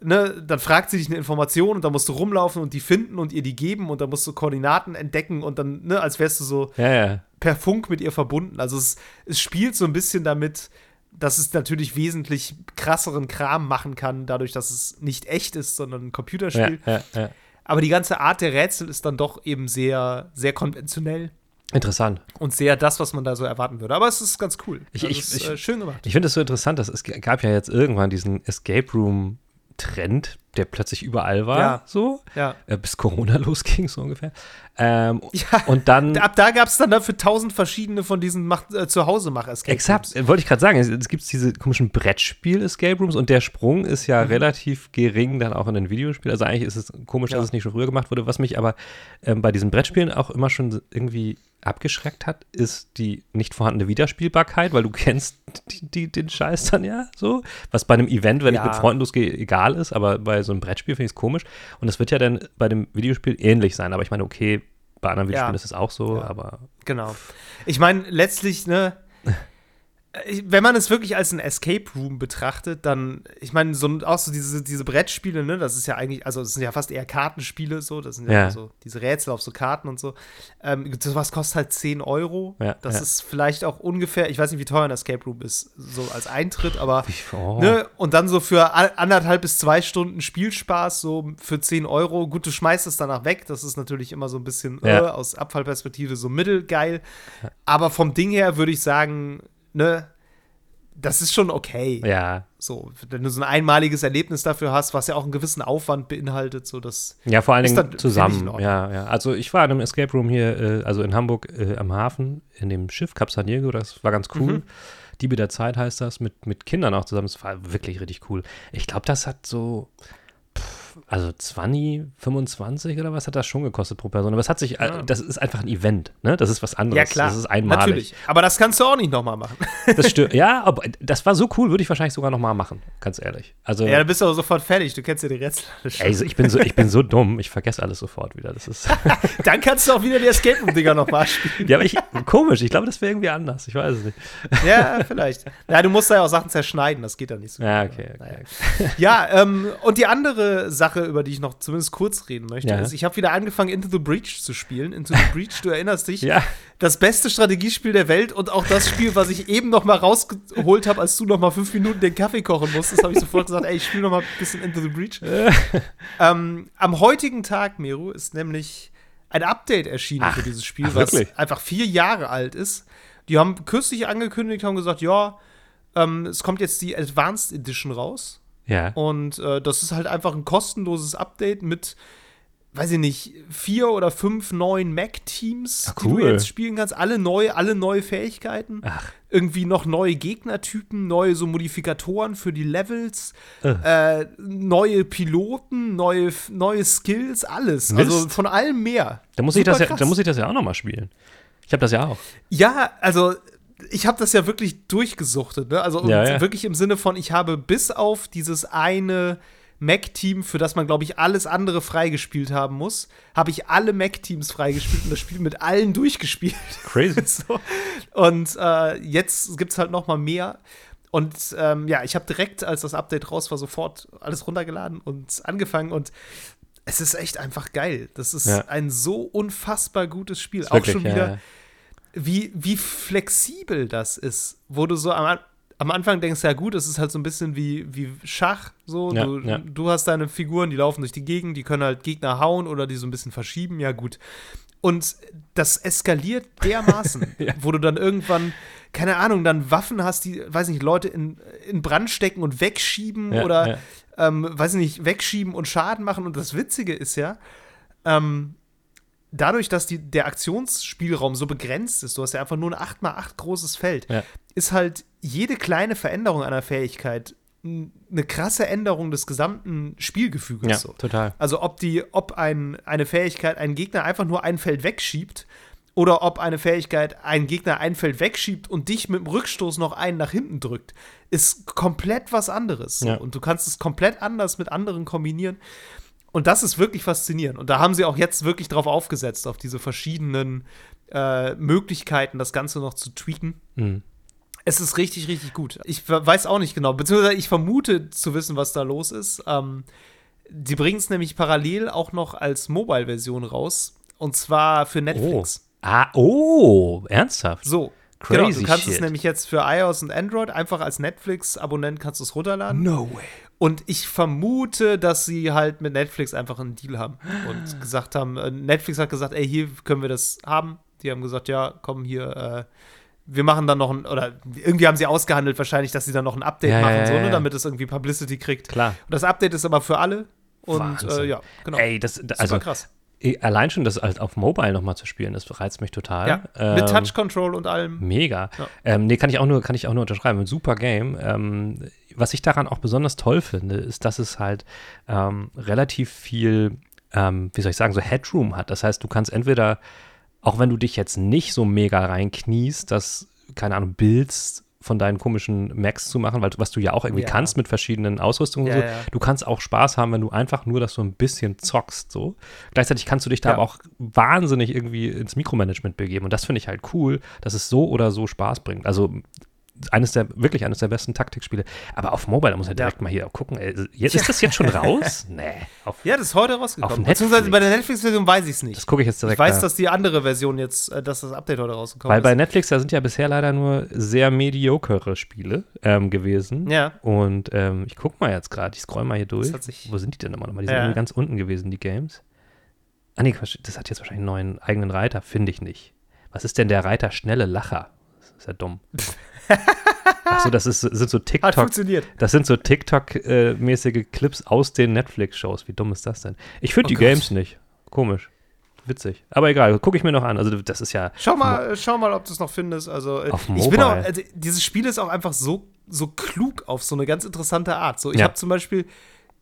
ne, dann fragt sie dich eine Information und dann musst du rumlaufen und die finden und ihr die geben und dann musst du Koordinaten entdecken und dann, ne, als wärst du so
Ja, ja.
Per Funk mit ihr verbunden. Also es, es spielt so ein bisschen damit, dass es natürlich wesentlich krasseren Kram machen kann, dadurch, dass es nicht echt ist, sondern ein
Ja,
Computerspiel.
ja, ja.
Aber die ganze Art der Rätsel ist dann doch eben sehr, sehr konventionell
Interessant.
und sehr das, was man da so erwarten würde. Aber es ist ganz cool.
Ich-
Also
ich-
ist,
ich-
äh, schön gemacht.
Ich finde es so interessant, dass es gab ja jetzt irgendwann diesen Escape Room Trend, der plötzlich überall war,
Ja.
so,
Ja.
äh, bis Corona losging, so ungefähr. Ähm,
Ja.
Und dann,
Ab da gab es dann dafür tausend verschiedene von diesen Mach äh, Zuhause-Mach-Escape
exakt, äh, wollte ich gerade sagen, es, es gibt diese komischen Brettspiel-Escape Rooms und der Sprung ist ja relativ gering dann auch in ein Videospiel. Also eigentlich ist es komisch,
Ja.
dass es nicht schon früher gemacht wurde. Was mich aber ähm, bei diesen Brettspielen auch immer schon irgendwie abgeschreckt hat, ist die nicht vorhandene Wiederspielbarkeit, weil du kennst die, die, den Scheiß dann ja so. Was bei einem Event, wenn
Ja.
ich mit Freunden losgehe, egal ist, aber bei so einem Brettspiel finde ich es komisch. Und es wird ja dann bei dem Videospiel ähnlich sein. Aber ich meine, okay, bei anderen Videospielen
Ja.
ist es auch so,
Ja.
aber
Genau. Ich meine, letztlich, ne, wenn man es wirklich als ein Escape Room betrachtet, dann, ich meine, so, auch so diese, diese Brettspiele, ne, das ist ja eigentlich, also das sind ja fast eher Kartenspiele, so, das sind ja,
Ja.
so diese Rätsel auf so Karten und so. Ähm, sowas kostet halt 10 Euro.
Ja,
das
ja.
ist vielleicht auch ungefähr, ich weiß nicht, wie teuer ein Escape Room ist, so als Eintritt, aber
oh.
Ne? Und dann so für anderthalb bis zwei Stunden Spielspaß, so für 10 Euro. Gut, du schmeißt es danach weg. Das ist natürlich immer so ein bisschen äh, aus Abfallperspektive so mittelgeil. Aber vom Ding her würde ich sagen, ne, das ist schon okay.
ja,
So, wenn du so ein einmaliges Erlebnis dafür hast, was ja auch einen gewissen Aufwand beinhaltet, so das.
Ja, vor allen Dingen zusammen. Ja, ja. Also ich war in einem Escape Room hier, äh, also in Hamburg äh, am Hafen, in dem Schiff Cap San Diego, das war ganz cool.
Mhm.
Diebe der Zeit heißt das, mit, mit Kindern auch zusammen. Das war wirklich richtig cool. Ich glaube, das hat so, also 20, 25 oder was hat das schon gekostet pro Person. Aber es hat sich, äh,
Ja.
das ist einfach ein Event, ne? Das ist was anderes.
Ja, klar.
Das ist einmalig.
Natürlich. Aber das kannst du auch nicht nochmal machen.
Das stört. ja, aber das war so cool, würde ich wahrscheinlich sogar nochmal machen, ganz ehrlich. Also,
ja, dann bist du aber sofort fertig. Du kennst ja die Rätsel.
ey, ich, bin so, ich bin so dumm, ich vergesse alles sofort wieder. Das ist.
Dann kannst du auch wieder die Escape Room-Dinger nochmal spielen.
Ja, aber ich, komisch, ich glaube, das wäre irgendwie anders. Ich weiß es nicht.
Ja, vielleicht. Ja, du musst da ja auch Sachen zerschneiden, das geht dann nicht so.
Ja,
gut.
okay.
Naja.
okay.
Ja, ähm, und die andere Sache, über die ich noch zumindest kurz reden möchte,
Ja.
ist, ich habe wieder angefangen, Into the Breach zu spielen. Into the Breach, du erinnerst dich,
Ja,
das beste Strategiespiel der Welt und auch das Spiel, was ich eben noch mal rausgeholt habe, als du noch mal fünf Minuten den Kaffee kochen musstest, habe ich sofort gesagt, ey, ich spiele noch mal ein bisschen Into the Breach. ähm, am heutigen Tag, Meru, ist nämlich ein Update erschienen
Ach,
für dieses Spiel,
ach,
was einfach vier Jahre alt ist. Die haben kürzlich angekündigt, haben gesagt, ja, ähm, es kommt jetzt die Advanced Edition raus.
Ja.
Und äh, das ist halt einfach ein kostenloses Update mit, weiß ich nicht, vier oder fünf neuen Mac-Teams,
Ah,
die du
cool.
jetzt spielen kannst. Alle neu, alle neue Fähigkeiten.
Ach.
Irgendwie noch neue Gegnertypen, neue so Modifikatoren für die Levels,
Äh.
neue Piloten, neue, neue Skills, alles.
Mist.
Also von allem mehr.
Da muss, ich das ja, da muss ich das ja auch nochmal spielen. Ich habe das ja auch.
Ja, also ich habe das ja wirklich durchgesuchtet, ne? Also
Ja, ja.
wirklich im Sinne von, ich habe bis auf dieses eine Mac-Team, für das man, glaube ich, alles andere freigespielt haben muss, habe ich alle Mac-Teams freigespielt und das Spiel mit allen durchgespielt.
Crazy.
so. Und äh, jetzt gibt es halt noch mal mehr. Und ähm, ja, ich habe direkt, als das Update raus war, sofort alles runtergeladen und angefangen und es ist echt einfach geil. Das ist
Ja.
ein so unfassbar gutes Spiel. Auch
wirklich,
schon wieder. Wie, wie flexibel das ist, wo du so am, am Anfang denkst, ja gut, es ist halt so ein bisschen wie, wie Schach, so,
Ja,
du,
ja.
du hast deine Figuren, die laufen durch die Gegend, die können halt Gegner hauen oder die so ein bisschen verschieben, ja gut. Und das eskaliert dermaßen,
Ja.
wo du dann irgendwann keine Ahnung, dann Waffen hast, die, weiß nicht, Leute in, in Brand stecken und wegschieben
Ja,
oder,
ja.
ähm, weiß nicht, wegschieben und Schaden machen. Und das Witzige ist ja, ähm, dadurch, dass die, der Aktionsspielraum so begrenzt ist, du hast ja einfach nur ein 8x8 großes Feld,
Ja.
ist halt jede kleine Veränderung einer Fähigkeit eine krasse Änderung des gesamten Spielgefüges.
Ja,
so.
total.
Also ob die, ob ein, eine Fähigkeit einen Gegner einfach nur ein Feld wegschiebt oder ob eine Fähigkeit einen Gegner ein Feld wegschiebt und dich mit dem Rückstoß noch einen nach hinten drückt, ist komplett was anderes. So.
Ja.
Und du kannst es komplett anders mit anderen kombinieren. Und das ist wirklich faszinierend. Und da haben sie auch jetzt wirklich drauf aufgesetzt, auf diese verschiedenen äh, Möglichkeiten, das Ganze noch zu tweaken.
Mhm.
Es ist richtig, richtig gut. Ich we- weiß auch nicht genau, beziehungsweise ich vermute zu wissen, was da los ist. Ähm, die bringen es nämlich parallel auch noch als Mobile-Version raus. Und zwar für Netflix.
Ah, oh, ernsthaft?
So.
Crazy
genau, du kannst es
shit.
nämlich jetzt für iOS und Android einfach als Netflix-Abonnent kannst du es runterladen.
No way.
Und ich vermute, dass sie halt mit Netflix einfach einen Deal haben und gesagt haben, äh, Netflix hat gesagt, ey, hier können wir das haben. Die haben gesagt, ja, komm hier, äh, wir machen dann noch ein, oder irgendwie haben sie ausgehandelt wahrscheinlich, dass sie dann noch ein Update
Ja,
machen,
ja,
so, ne,
ja.
damit es irgendwie Publicity kriegt.
Klar.
Und das Update ist aber für alle. Und äh, ja, genau.
Ey, das,
Super
also
krass.
allein schon das halt auf Mobile nochmal zu spielen, das reizt mich total.
Ja, mit
Ähm,
Touch Control und allem.
Mega.
Ja.
Ähm, nee, kann ich auch nur, kann ich auch nur unterschreiben. Ein super Game. Ähm, was ich daran auch besonders toll finde, ist, dass es halt ähm, relativ viel, ähm, wie soll ich sagen, so Headroom hat. Das heißt, du kannst entweder, auch wenn du dich jetzt nicht so mega reinkniest, das, keine Ahnung, Builds von deinen komischen Macs zu machen, weil was du ja auch irgendwie
Ja.
kannst mit verschiedenen Ausrüstungen
Ja,
und so.
ja.
Du kannst auch Spaß haben, wenn du einfach nur das so ein bisschen zockst, so. Gleichzeitig kannst du dich da aber auch wahnsinnig irgendwie ins Mikromanagement begeben und das finde ich halt cool, dass es so oder so Spaß bringt. Also eines der, wirklich eines der besten Taktikspiele. Aber auf Mobile, da muss ich direkt mal hier gucken. Ey, jetzt, ist das jetzt schon raus? Nee. Auf,
Ja, das ist heute rausgekommen.
Auf.
Beziehungsweise bei der Netflix-Version weiß ich es nicht.
das gucke ich jetzt direkt
Ich weiß,
nach.
dass die andere Version jetzt, äh, dass das Update heute rausgekommen
Weil bei
ist.
Netflix, da sind ja bisher leider nur sehr mediocre Spiele ähm, gewesen.
Ja.
Und ähm, ich gucke mal jetzt gerade, ich scroll mal hier durch. Wo sind die denn nochmal? Die sind
Ja.
ganz unten gewesen, die Games. Ah nee, das hat jetzt wahrscheinlich einen neuen eigenen Reiter, finde ich nicht. Was ist denn der Reiter schnelle Lacher? Das ist ja dumm. Achso, das ist, sind so
Hat
TikTok.
funktioniert.
Das sind so TikTok-mäßige Clips aus den Netflix-Shows. Wie dumm ist das denn? Ich finde
Oh
die
Gott.
Games nicht. Komisch. Witzig. Aber egal, gucke ich mir noch an. Also, das ist ja.
Schau mal, schau mal, ob du es noch findest. Also, äh,
Auf
ich bin auch,
Mobile.
also, dieses Spiel ist auch einfach so, so klug auf so eine ganz interessante Art. So, ich
Ja.
habe zum Beispiel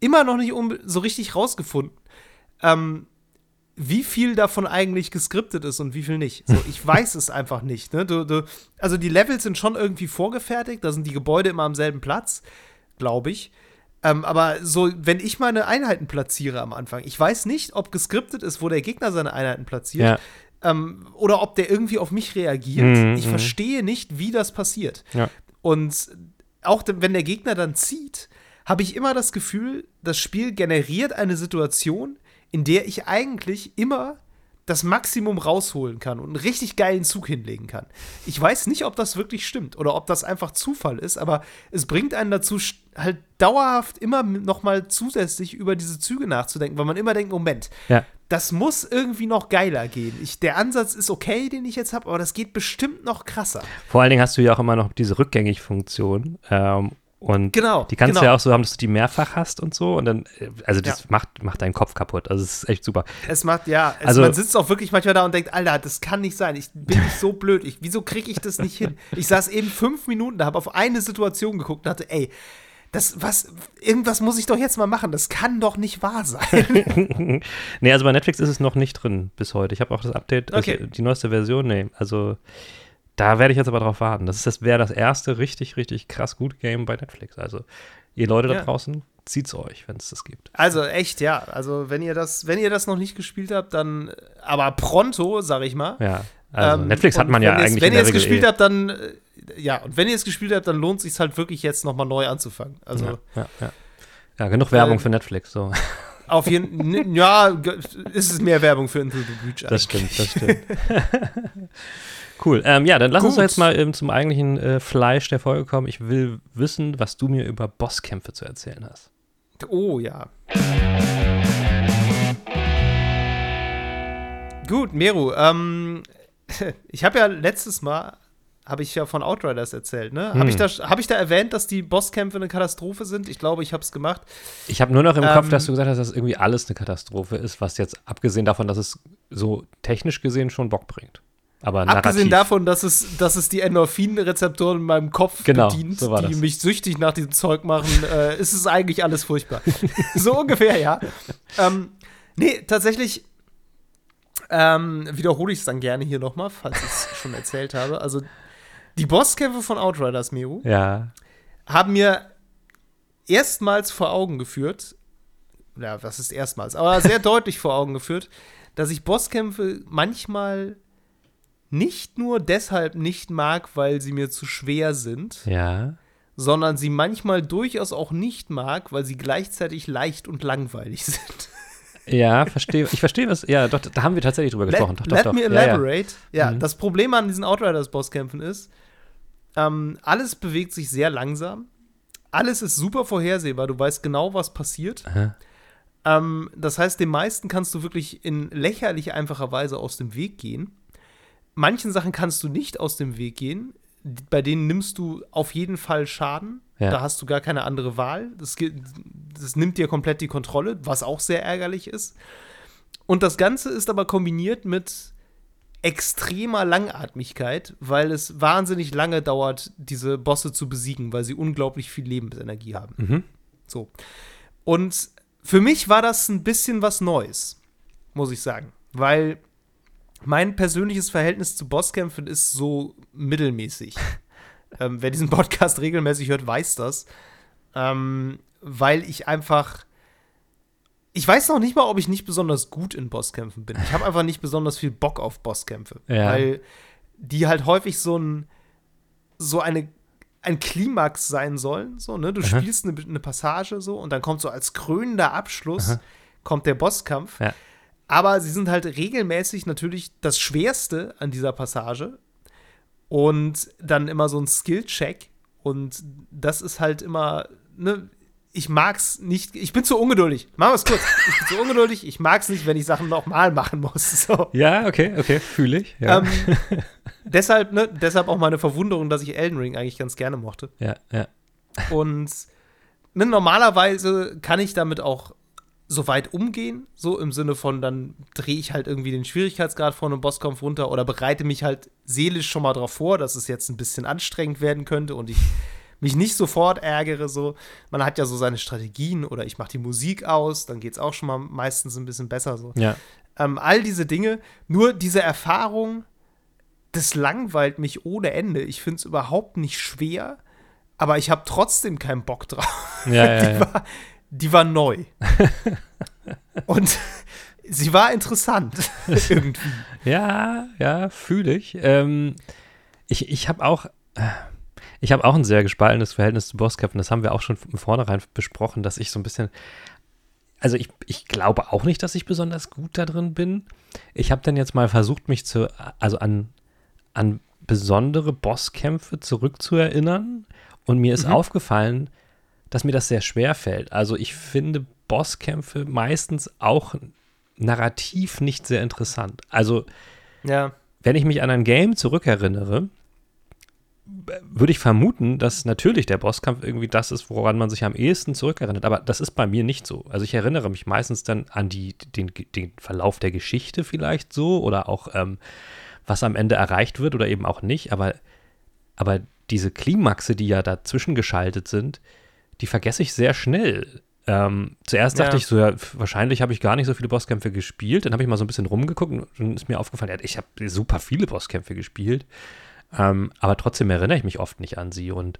immer noch nicht so richtig rausgefunden, ähm, wie viel davon eigentlich geskriptet ist und wie viel nicht. So, ich weiß es einfach nicht. Ne? Du, du, also die Levels sind schon irgendwie vorgefertigt, da sind die Gebäude immer am selben Platz, glaube ich. Ähm, aber so, wenn ich meine Einheiten platziere am Anfang, ich weiß nicht, ob geskriptet ist, wo der Gegner seine Einheiten platziert
Ja.
ähm, oder ob der irgendwie auf mich reagiert.
Mhm,
ich
mhm.
verstehe nicht, wie das passiert.
Ja.
Und auch wenn der Gegner dann zieht, habe ich immer das Gefühl, das Spiel generiert eine Situation, in der ich eigentlich immer das Maximum rausholen kann und einen richtig geilen Zug hinlegen kann. Ich weiß nicht, ob das wirklich stimmt oder ob das einfach Zufall ist, aber es bringt einen dazu, halt dauerhaft immer noch mal zusätzlich über diese Züge nachzudenken, weil man immer denkt, Moment,
Ja.
das muss irgendwie noch geiler gehen. Ich, der Ansatz ist okay, den ich jetzt habe, aber das geht bestimmt noch krasser.
Vor allen Dingen hast du ja auch immer noch diese Rückgängig-Funktion. Ähm, und
Genau,
die kannst
genau.
du ja auch so haben, dass du die mehrfach hast und so. Und dann, äh, also das
Ja.
macht, macht deinen Kopf kaputt. Also es ist echt super.
Es macht, ja, es,
Also-
man sitzt auch wirklich manchmal da und denkt, Alter, das kann nicht sein. Ich bin nicht so blöd. Ich, wieso kriege ich das nicht hin? Ich saß eben fünf Minuten da, habe auf eine Situation geguckt und dachte, ey, das, was, irgendwas muss ich doch jetzt mal machen. Das kann doch nicht wahr sein.
nee, also bei Netflix ist es noch nicht drin bis heute. Ich habe auch das Update, also
Okay.
die neueste Version, nee. Also da werde ich jetzt aber drauf warten. Das, ist das wäre das erste richtig, richtig krass gute Game bei Netflix. Also ihr Leute da
Ja.
draußen, zieht's euch, wenn es das gibt.
Also echt, ja. Also wenn ihr das, wenn ihr das noch nicht gespielt habt, dann, aber pronto, sag ich mal.
Ja, also
Ähm,
Netflix hat man ja eigentlich
Wenn ihr es gespielt
eh.
habt, dann äh, ja, und wenn ihr es gespielt habt, dann lohnt es sich halt wirklich jetzt noch mal neu anzufangen. Also
ja, ja, ja. ja, genug Werbung
Ähm,
für Netflix. So.
auf jeden ja, ist es mehr Werbung für Into the Breach.
Das stimmt, das stimmt. cool. Ähm, ja, dann lass uns
Gut.
doch jetzt mal ähm, zum eigentlichen äh, Fleisch der Folge kommen. Ich will wissen, was du mir über Bosskämpfe zu erzählen hast.
Oh ja. Gut, Meru, ähm, ich habe ja letztes Mal habe ich ja von Outriders erzählt, ne? Hm. Habe ich, da, hab ich da erwähnt, dass die Bosskämpfe eine Katastrophe sind? Ich glaube, ich habe es gemacht.
Ich habe nur noch im ähm, Kopf, dass du gesagt hast, dass irgendwie alles eine Katastrophe ist, was jetzt abgesehen davon, dass es so technisch gesehen schon Bock bringt. Aber
Abgesehen davon, dass es, dass es die Endorphin-Rezeptoren in meinem Kopf
genau,
bedient,
so
die mich süchtig nach diesem Zeug machen, äh, ist es eigentlich alles furchtbar. so ungefähr, ja. ähm, nee, tatsächlich ähm, wiederhole ich es dann gerne hier nochmal, falls ich es schon erzählt habe. Also, die Bosskämpfe von Outriders, Meru,
ja.
haben mir erstmals vor Augen geführt, ja, was ist erstmals, aber sehr deutlich vor Augen geführt, dass ich Bosskämpfe manchmal nicht nur deshalb nicht mag, weil sie mir zu schwer sind,
ja.
sondern sie manchmal durchaus auch nicht mag, weil sie gleichzeitig leicht und langweilig sind.
Ja, verstehe. Ich verstehe was. Ja, doch, da haben wir tatsächlich drüber gesprochen.
Let,
doch,
let
doch,
me elaborate. Ja, ja. ja mhm. das Problem an diesen Outriders-Bosskämpfen ist, ähm, alles bewegt sich sehr langsam. Alles ist super vorhersehbar. Du weißt genau, was passiert. Ähm, das heißt, den meisten kannst du wirklich in lächerlich einfacher Weise aus dem Weg gehen manchen Sachen kannst du nicht aus dem Weg gehen. Bei denen nimmst du auf jeden Fall Schaden. Ja. Da hast du gar keine andere Wahl. Das, das nimmt dir komplett die Kontrolle, was auch sehr ärgerlich ist. Und das Ganze ist aber kombiniert mit extremer Langatmigkeit, weil es wahnsinnig lange dauert, diese Bosse zu besiegen, weil sie unglaublich viel Lebensenergie haben.
Mhm.
So. Und für mich war das ein bisschen was Neues, muss ich sagen. Weil mein persönliches Verhältnis zu Bosskämpfen ist so mittelmäßig. ähm, wer diesen Podcast regelmäßig hört, weiß das. Ähm, weil ich einfach. Ich weiß noch nicht mal, ob ich nicht besonders gut in Bosskämpfen bin. Ich habe einfach nicht besonders viel Bock auf Bosskämpfe.
Ja.
Weil die halt häufig so ein. so eine ein Klimax sein sollen. So, ne? Du Aha. spielst eine, eine, Passage so und dann kommt so als krönender Abschluss Aha. kommt der Bosskampf.
Ja.
Aber sie sind halt regelmäßig natürlich das Schwerste an dieser Passage. Und dann immer so ein Skill-Check. Und das ist halt immer, ne, ich mag's nicht, ich bin zu ungeduldig. Machen wir es kurz. Ich bin zu ungeduldig, ich mag's nicht, wenn ich Sachen nochmal machen muss. So.
Ja, okay, okay, fühle ich. Ja. Ähm,
deshalb, ne, deshalb auch meine Verwunderung, dass ich Elden Ring eigentlich ganz gerne mochte.
Ja, ja.
Und ne, normalerweise kann ich damit auch so weit umgehen, so im Sinne von, dann drehe ich halt irgendwie den Schwierigkeitsgrad vor einem Bosskampf runter oder bereite mich halt seelisch schon mal darauf vor, dass es jetzt ein bisschen anstrengend werden könnte und ich mich nicht sofort ärgere. So, man hat ja so seine Strategien oder ich mache die Musik aus, dann geht es auch schon mal meistens ein bisschen besser. So,
ja.
ähm, all diese Dinge, nur diese Erfahrung, das langweilt mich ohne Ende. Ich finde es überhaupt nicht schwer, aber ich habe trotzdem keinen Bock drauf.
Ja, ja, ja.
War, die war neu. Und sie war interessant irgendwie.
Ja, ja, fühle ich. Ähm, ich. Ich habe auch. Ich habe auch ein sehr gespaltenes Verhältnis zu Bosskämpfen. Das haben wir auch schon von vornherein besprochen, dass ich so ein bisschen. Also ich, ich glaube auch nicht, dass ich besonders gut da drin bin. Ich habe dann jetzt mal versucht, mich zu, also an, an besondere Bosskämpfe zurückzuerinnern. Und mir ist mhm. aufgefallen, dass mir das sehr schwer fällt. Also ich finde Bosskämpfe meistens auch narrativ nicht sehr interessant. Also
ja.
wenn ich mich an ein Game zurückerinnere, würde ich vermuten, dass natürlich der Bosskampf irgendwie das ist, woran man sich am ehesten zurückerinnert. Aber das ist bei mir nicht so. Also ich erinnere mich meistens dann an die, den, den Verlauf der Geschichte vielleicht so oder auch ähm, was am Ende erreicht wird oder eben auch nicht. Aber, aber diese Klimaxe, die ja dazwischen geschaltet sind, die vergesse ich sehr schnell. Ähm, zuerst dachte ja. ich so, ja, wahrscheinlich habe ich gar nicht so viele Bosskämpfe gespielt. Dann habe ich mal so ein bisschen rumgeguckt und dann ist mir aufgefallen, ja, ich habe super viele Bosskämpfe gespielt. Ähm, aber trotzdem erinnere ich mich oft nicht an sie. Und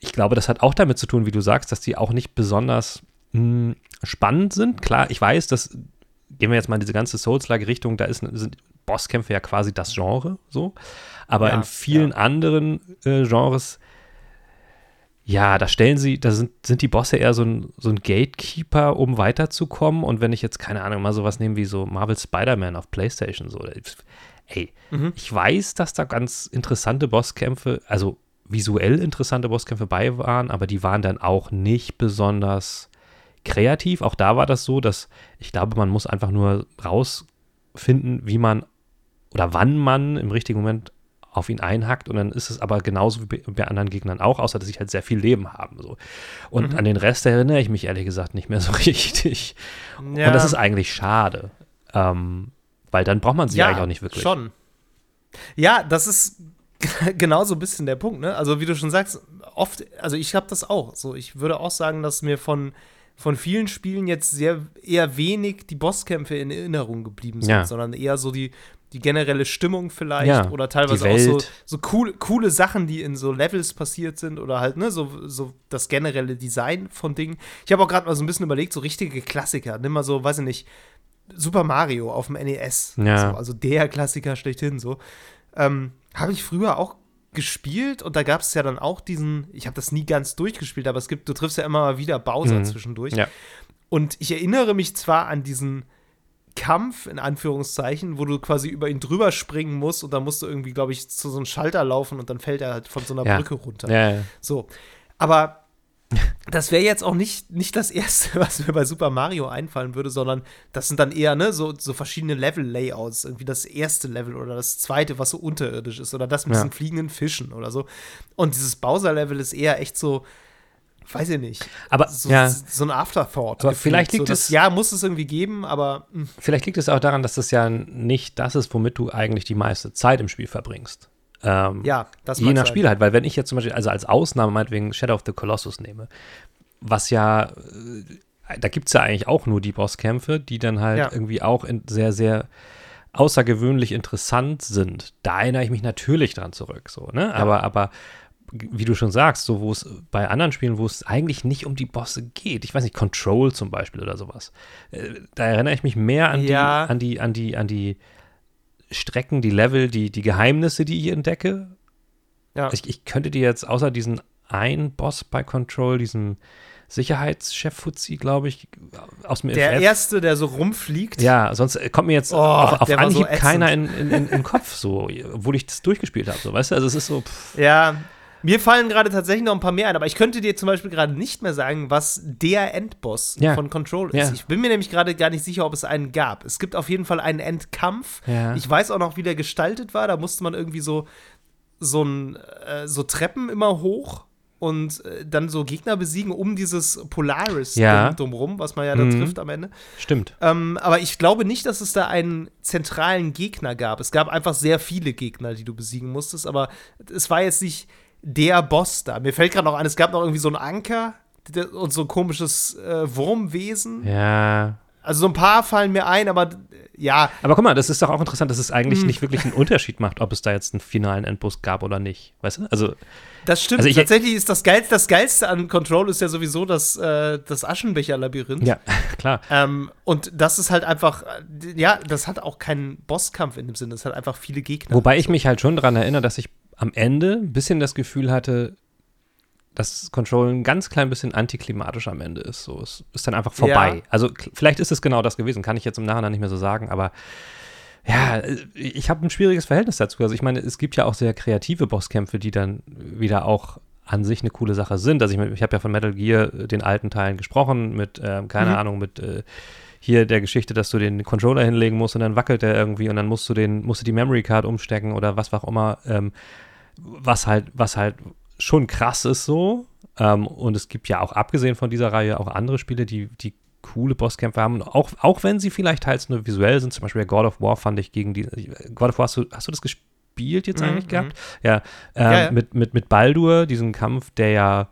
ich glaube, das hat auch damit zu tun, wie du sagst, dass die auch nicht besonders mh, hm, spannend sind. Klar, ich weiß, dass, gehen wir jetzt mal in diese ganze Souls-like-Richtung, da ist, sind Bosskämpfe ja quasi das Genre so. Aber ja, in vielen anderen äh, Genres ja, da stellen sie, da sind, sind die Bosse eher so ein, so ein Gatekeeper, um weiterzukommen. Und wenn ich jetzt, keine Ahnung, mal sowas nehme wie so Marvel Spider-Man auf PlayStation, so, ey, mhm. ich weiß, dass da ganz interessante Bosskämpfe, also visuell interessante Bosskämpfe bei waren, aber die waren dann auch nicht besonders kreativ. Auch da war das so, dass ich glaube, man muss einfach nur rausfinden, wie man oder wann man im richtigen Moment auf ihn einhackt und dann ist es aber genauso wie bei anderen Gegnern auch, außer dass sie halt sehr viel Leben haben. So. Und mhm. an den Rest erinnere ich mich ehrlich gesagt nicht mehr so richtig. Ja. Und das ist eigentlich schade. Ähm, weil dann braucht man sie ja, eigentlich auch nicht wirklich.
Schon. Ja, das ist genau so ein bisschen der Punkt, ne? Also, wie du schon sagst, oft, also ich habe das auch. So, ich würde auch sagen, dass mir von, von vielen Spielen jetzt sehr eher wenig die Bosskämpfe in Erinnerung geblieben sind, ja. sondern eher so die, die generelle Stimmung vielleicht ja, oder teilweise auch so, so cool, coole Sachen, die in so Levels passiert sind oder halt, ne, so, so das generelle Design von Dingen. Ich habe auch gerade mal so ein bisschen überlegt, so richtige Klassiker, nimm mal so, weiß ich nicht, Super Mario auf dem NES.
Ja.
So, also der Klassiker schlechthin so. Ähm, habe ich früher auch gespielt und da gab es ja dann auch diesen, ich habe das nie ganz durchgespielt, aber es gibt, du triffst ja immer mal wieder Bowser mhm. zwischendurch.
Ja.
Und ich erinnere mich zwar an diesen Kampf, in Anführungszeichen, wo du quasi über ihn drüber springen musst und dann musst du irgendwie, glaube ich, zu so einem Schalter laufen und dann fällt er halt von so einer
ja.
Brücke runter.
Ja, ja.
So. Aber das wäre jetzt auch nicht, nicht das Erste, was mir bei Super Mario einfallen würde, sondern das sind dann eher ne, so, so verschiedene Level-Layouts. Irgendwie das erste Level oder das zweite, was so unterirdisch ist. Oder das mit ja. diesen fliegenden Fischen oder so. Und dieses Bowser-Level ist eher echt so, weiß ich nicht.
Aber
so,
ja.
so ein Afterthought.
Aber vielleicht liegt so,
es. Ja, muss es irgendwie geben, aber. Mh.
Hm. Vielleicht liegt es auch daran, dass das ja nicht das ist, womit du eigentlich die meiste Zeit im Spiel verbringst. Ähm,
ja, das
Je nach Spiel halt, weil wenn ich jetzt zum Beispiel, also als Ausnahme meinetwegen Shadow of the Colossus nehme, was ja, äh, da gibt es ja eigentlich auch nur die Bosskämpfe, die dann halt ja. irgendwie auch sehr, sehr außergewöhnlich interessant sind. Da erinnere ich mich natürlich dran zurück, so, ne? Ja. Aber, aber wie du schon sagst, so wo es bei anderen Spielen, wo es eigentlich nicht um die Bosse geht, ich weiß nicht, Control zum Beispiel oder sowas, äh, da erinnere ich mich mehr an
ja.
die, an die, an die, an die Strecken, die Level, die, die Geheimnisse, die ich entdecke.
Ja.
Ich, ich könnte dir jetzt außer diesen einen Boss bei Control, diesen Sicherheitschef Fuzzi, glaube ich, aus dem
Der
FF.
erste, der so rumfliegt.
Ja, sonst kommt mir jetzt
oh,
auf, auf Anhieb
so
keiner in, in, in, in, Kopf, so, obwohl ich das durchgespielt habe, so, weißt du? Also es ist so. Pff.
Ja, mir fallen gerade tatsächlich noch ein paar mehr ein, aber ich könnte dir zum Beispiel gerade nicht mehr sagen, was der Endboss
ja.
von Control ist.
Ja.
Ich bin mir nämlich gerade gar nicht sicher, ob es einen gab. Es gibt auf jeden Fall einen Endkampf.
Ja.
Ich weiß auch noch, wie der gestaltet war. Da musste man irgendwie so, so, ein, äh, so Treppen immer hoch und äh, dann so Gegner besiegen um dieses Polaris
ja.
drumherum, was man ja da mhm. trifft am Ende.
Stimmt.
Ähm, aber ich glaube nicht, dass es da einen zentralen Gegner gab. Es gab einfach sehr viele Gegner, die du besiegen musstest, aber es war jetzt nicht der Boss da. Mir fällt gerade noch ein, es gab noch irgendwie so einen Anker und so ein komisches äh, Wurmwesen.
Ja.
Also so ein paar fallen mir ein, aber ja.
Aber guck mal, das ist doch auch interessant, dass es eigentlich hm. nicht wirklich einen Unterschied macht, ob es da jetzt einen finalen Endboss gab oder nicht. Weißt du? Also.
Das stimmt. Also ich, Tatsächlich ist das Geilste, das Geilste an Control ist ja sowieso das, äh, das Aschenbecher-Labyrinth.
Ja, klar.
Ähm, und das ist halt einfach, ja, das hat auch keinen Bosskampf in dem Sinne, es hat einfach viele Gegner.
Wobei ich mich halt schon daran erinnere, dass ich am Ende ein bisschen das Gefühl hatte, dass Control ein ganz klein bisschen antiklimatisch am Ende ist. So, es ist dann einfach vorbei.
Ja.
Also vielleicht ist es genau das gewesen, kann ich jetzt im Nachhinein nicht mehr so sagen, aber ja, ich habe ein schwieriges Verhältnis dazu. Also ich meine, es gibt ja auch sehr kreative Bosskämpfe, die dann wieder auch an sich eine coole Sache sind. Also ich, ich habe ja von Metal Gear den alten Teilen gesprochen, mit, äh, keine mhm. Ahnung, mit äh, hier der Geschichte, dass du den Controller hinlegen musst und dann wackelt der irgendwie und dann musst du den, musst du die Memory Card umstecken oder was auch immer. Ähm, was halt, was halt schon krass ist so. Ähm, und es gibt ja auch, abgesehen von dieser Reihe, auch andere Spiele, die, die coole Bosskämpfe haben. Auch, auch wenn sie vielleicht teils nur visuell sind, zum Beispiel God of War fand ich gegen die. God of War, hast du, hast du das gespielt jetzt mhm, eigentlich gehabt? Mhm. Ja, äh, ja, ja. Mit, mit, mit Baldur, diesen Kampf, der ja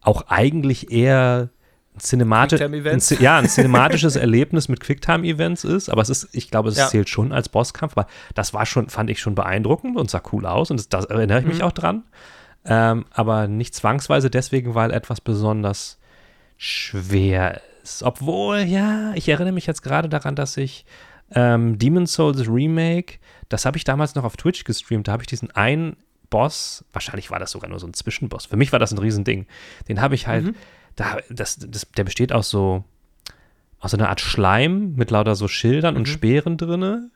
auch eigentlich eher Cinemati ein, ja, ein cinematisches Erlebnis mit Quicktime-Events ist, aber es ist, ich glaube, es ja. zählt schon als Bosskampf, aber das war schon, fand ich schon beeindruckend und sah cool aus und das, das erinnere ich mich mhm. auch dran. Ähm, aber nicht zwangsweise deswegen, weil etwas besonders schwer ist. Obwohl, ja, ich erinnere mich jetzt gerade daran, dass ich ähm, Demon's Souls Remake, das habe ich damals noch auf Twitch gestreamt, da habe ich diesen einen Boss, wahrscheinlich war das sogar nur so ein Zwischenboss, für mich war das ein Riesending, den habe ich halt mhm da, das, das, der besteht aus so, aus so einer Art Schleim mit lauter so Schildern mhm. und Speeren drinne.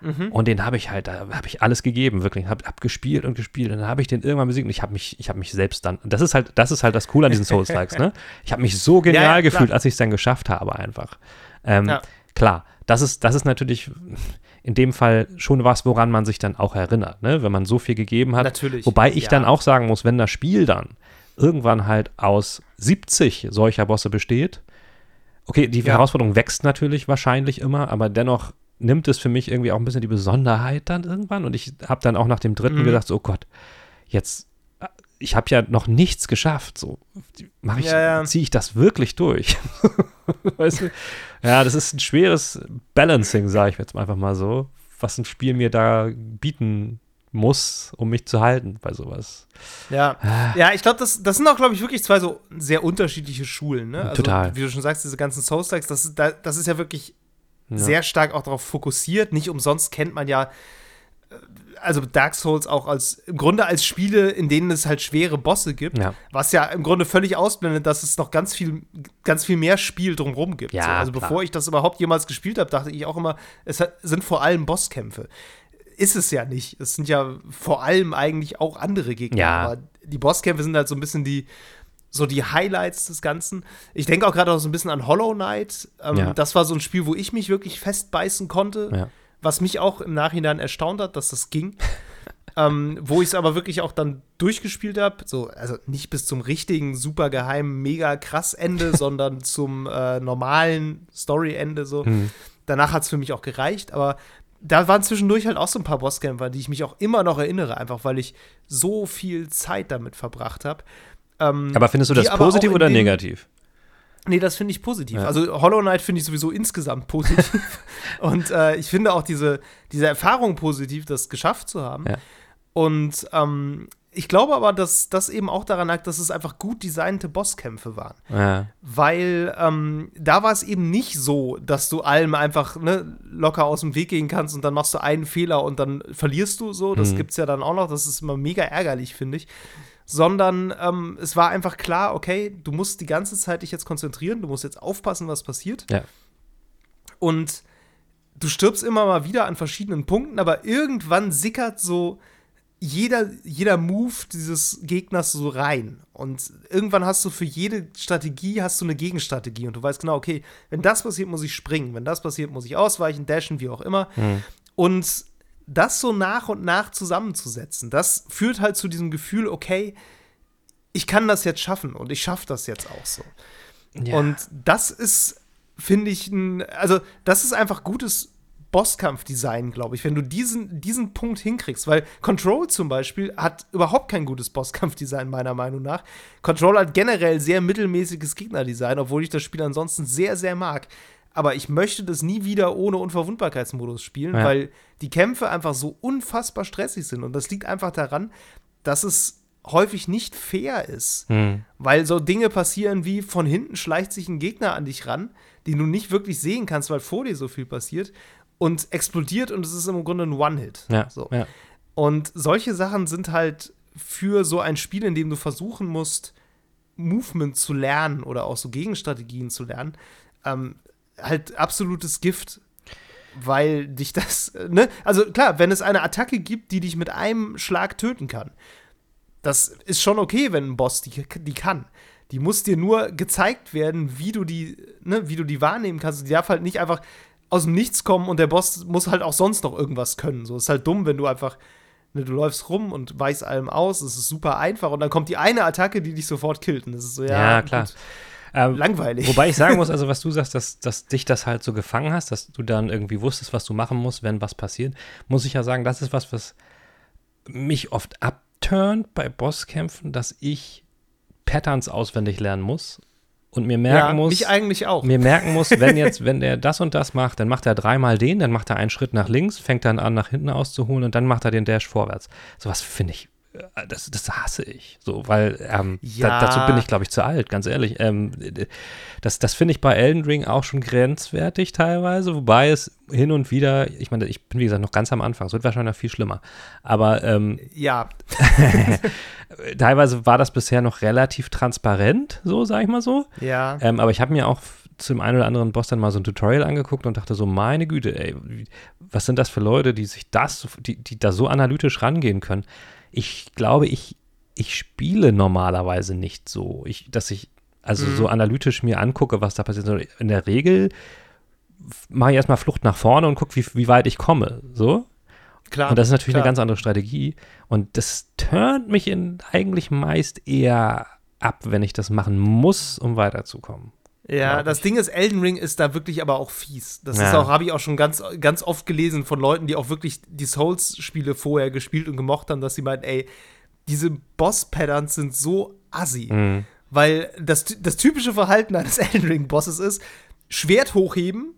Mhm. Und den habe ich halt, da habe ich alles gegeben, wirklich. Habe hab gespielt und gespielt. Und dann habe ich den irgendwann besiegt und ich habe mich, ich habe mich selbst dann. Das ist halt, das ist halt das Coole an diesen Souls-Likes, ne? Ich habe mich so genial ja, ja, gefühlt, als ich es dann geschafft habe, einfach. Ähm, ja. Klar, das ist, das ist natürlich in dem Fall schon was, woran man sich dann auch erinnert, ne? wenn man so viel gegeben hat.
Natürlich.
Wobei ich
ja.
dann auch sagen muss, wenn das Spiel dann irgendwann halt aus 70 solcher Bosse besteht, okay, die
Ja.
Herausforderung wächst natürlich wahrscheinlich immer, aber dennoch nimmt es für mich irgendwie auch ein bisschen die Besonderheit dann irgendwann und ich habe dann auch nach dem dritten
Mhm.
gedacht, so, oh Gott, jetzt, äh, ich habe ja noch nichts geschafft, so, mache ich,
Ja, ja.
ziehe ich das wirklich durch? weißt du? Ja, das ist ein schweres Balancing, sage ich jetzt einfach mal so, was ein Spiel mir da bieten muss, um mich zu halten bei sowas.
Ja,
Ah.
ja ich glaube, das, das sind auch, glaube ich, wirklich zwei so sehr unterschiedliche Schulen. Ne? Also,
Total.
Wie du schon sagst, diese ganzen Souls-Likes, das, das ist ja wirklich
Ja.
sehr stark auch darauf fokussiert. Nicht umsonst kennt man ja, äh, also Dark Souls auch als, im Grunde als Spiele, in denen es halt schwere Bosse gibt.
Ja.
Was ja im Grunde völlig ausblendet, dass es noch ganz viel, ganz viel mehr Spiel drumherum gibt.
Ja,
so, also
klar.
bevor ich das überhaupt jemals gespielt habe, dachte ich auch immer, es sind vor allem Bosskämpfe. Ist es ja nicht. Es sind ja vor allem eigentlich auch andere Gegner.
Ja.
Aber die Bosskämpfe sind halt so ein bisschen die, so die Highlights des Ganzen. Ich denke auch gerade auch so ein bisschen an Hollow Knight. Ähm,
Ja.
Das war so ein Spiel, wo ich mich wirklich festbeißen konnte.
Ja.
Was mich auch im Nachhinein erstaunt hat, dass das ging. ähm, wo ich es aber wirklich auch dann durchgespielt habe. So, also nicht bis zum richtigen, super geheimen, mega krass Ende, sondern zum äh, normalen Story-Ende. So.
Hm.
Danach hat es für mich auch gereicht, aber da waren zwischendurch halt auch so ein paar Bosskämpfer, die ich mich auch immer noch erinnere, einfach weil ich so viel Zeit damit verbracht habe. Ähm,
Aber findest du das positiv oder negativ?
Nee, das finde ich positiv.
Ja.
Also Hollow Knight finde ich sowieso insgesamt positiv. und äh, ich finde auch diese, diese Erfahrung positiv, das geschafft zu haben.
Ja.
Und ähm, ich glaube aber, dass das eben auch daran lag, dass es einfach gut designte Bosskämpfe waren.
Ja.
Weil ähm, da war es eben nicht so, dass du allem einfach ne, locker aus dem Weg gehen kannst und dann machst du einen Fehler und dann verlierst du so. Das
Mhm.
gibt's ja dann auch noch. Das ist immer mega ärgerlich, finde ich. Sondern ähm, es war einfach klar, okay, du musst die ganze Zeit dich jetzt konzentrieren, du musst jetzt aufpassen, was passiert.
Ja.
Und du stirbst immer mal wieder an verschiedenen Punkten, aber irgendwann sickert so jeder, jeder Move dieses Gegners so rein. Und irgendwann hast du für jede Strategie hast du eine Gegenstrategie und du weißt genau, okay, wenn das passiert, muss ich springen, wenn das passiert, muss ich ausweichen, dashen, wie auch immer.
Hm.
Und das so nach und nach zusammenzusetzen, das führt halt zu diesem Gefühl, okay, ich kann das jetzt schaffen und ich schaffe das jetzt auch so.
Ja.
Und das ist, finde ich, ein, also das ist einfach gutes Bosskampfdesign, glaube ich, wenn du diesen, diesen Punkt hinkriegst. Weil Control zum Beispiel hat überhaupt kein gutes Bosskampfdesign, meiner Meinung nach. Control hat generell sehr mittelmäßiges Gegnerdesign, obwohl ich das Spiel ansonsten sehr, sehr mag. Aber ich möchte das nie wieder ohne Unverwundbarkeitsmodus spielen,
Ja.
weil die Kämpfe einfach so unfassbar stressig sind. Und das liegt einfach daran, dass es häufig nicht fair ist.
Hm.
Weil so Dinge passieren wie von hinten schleicht sich ein Gegner an dich ran, den du nicht wirklich sehen kannst, weil vor dir so viel passiert und explodiert und es ist im Grunde ein One-Hit.
Ja.
So.
ja.
Und solche Sachen sind halt für so ein Spiel, in dem du versuchen musst, Movement zu lernen oder auch so Gegenstrategien zu lernen, ähm, halt absolutes Gift. Weil dich das, äh, ne? Also klar, wenn es eine Attacke gibt, die dich mit einem Schlag töten kann, das ist schon okay, wenn ein Boss die, die kann. Die muss dir nur gezeigt werden, wie du die, ne, wie du die wahrnehmen kannst. Die darf halt nicht einfach aus dem Nichts kommen und der Boss muss halt auch sonst noch irgendwas können. So ist halt dumm, wenn du einfach, ne, du läufst rum und weichst allem aus. Es ist super einfach und dann kommt die eine Attacke, die dich sofort killt. Und das ist so, ja,
Ja, klar.
gut,
Ähm,
langweilig.
Wobei ich sagen muss, also was du sagst, dass, dass dich das halt so gefangen hast, dass du dann irgendwie wusstest, was du machen musst, wenn was passiert, muss ich ja sagen, das ist was, was mich oft abturnt bei Bosskämpfen, dass ich Patterns auswendig lernen muss und mir merken
ja,
muss,
mich eigentlich auch.
mir merken muss, wenn jetzt, wenn der das und das macht, dann macht er dreimal den, dann macht er einen Schritt nach links, fängt dann an, nach hinten auszuholen und dann macht er den Dash vorwärts. Sowas finde ich, das, das hasse ich. So, weil ähm,
Ja.
da, dazu bin ich, glaube ich, zu alt, ganz ehrlich. Ähm, das das finde ich bei Elden Ring auch schon grenzwertig teilweise, wobei es hin und wieder, ich meine, ich bin wie gesagt noch ganz am Anfang, es wird wahrscheinlich noch viel schlimmer. Aber ähm,
ja,
teilweise war das bisher noch relativ transparent, so sage ich mal so.
ja.
Ähm, aber ich habe mir auch zum einen oder anderen Boss dann mal so ein Tutorial angeguckt und dachte so, meine Güte, ey, was sind das für Leute, die sich das, die, die da so analytisch rangehen können? Ich glaube, ich, ich spiele normalerweise nicht so, ich, dass ich also
Mhm.
so analytisch mir angucke, was da passiert. In der Regel mache ich erstmal Flucht nach vorne und gucke, wie, wie weit ich komme. So.
Klar.
Und das ist natürlich
klar.
eine ganz andere Strategie. Und das turnt mich in eigentlich meist eher ab, wenn ich das machen muss, um weiterzukommen.
Ja, das. Ding ist, Elden Ring ist da wirklich aber auch fies. Das ist
Ja.
auch, habe ich auch schon ganz, ganz oft gelesen von Leuten, die auch wirklich die Souls-Spiele vorher gespielt und gemocht haben, dass sie meinten, ey, diese Boss-Patterns sind so assi.
Mhm.
Weil das, das typische Verhalten eines Elden Ring-Bosses ist, Schwert hochheben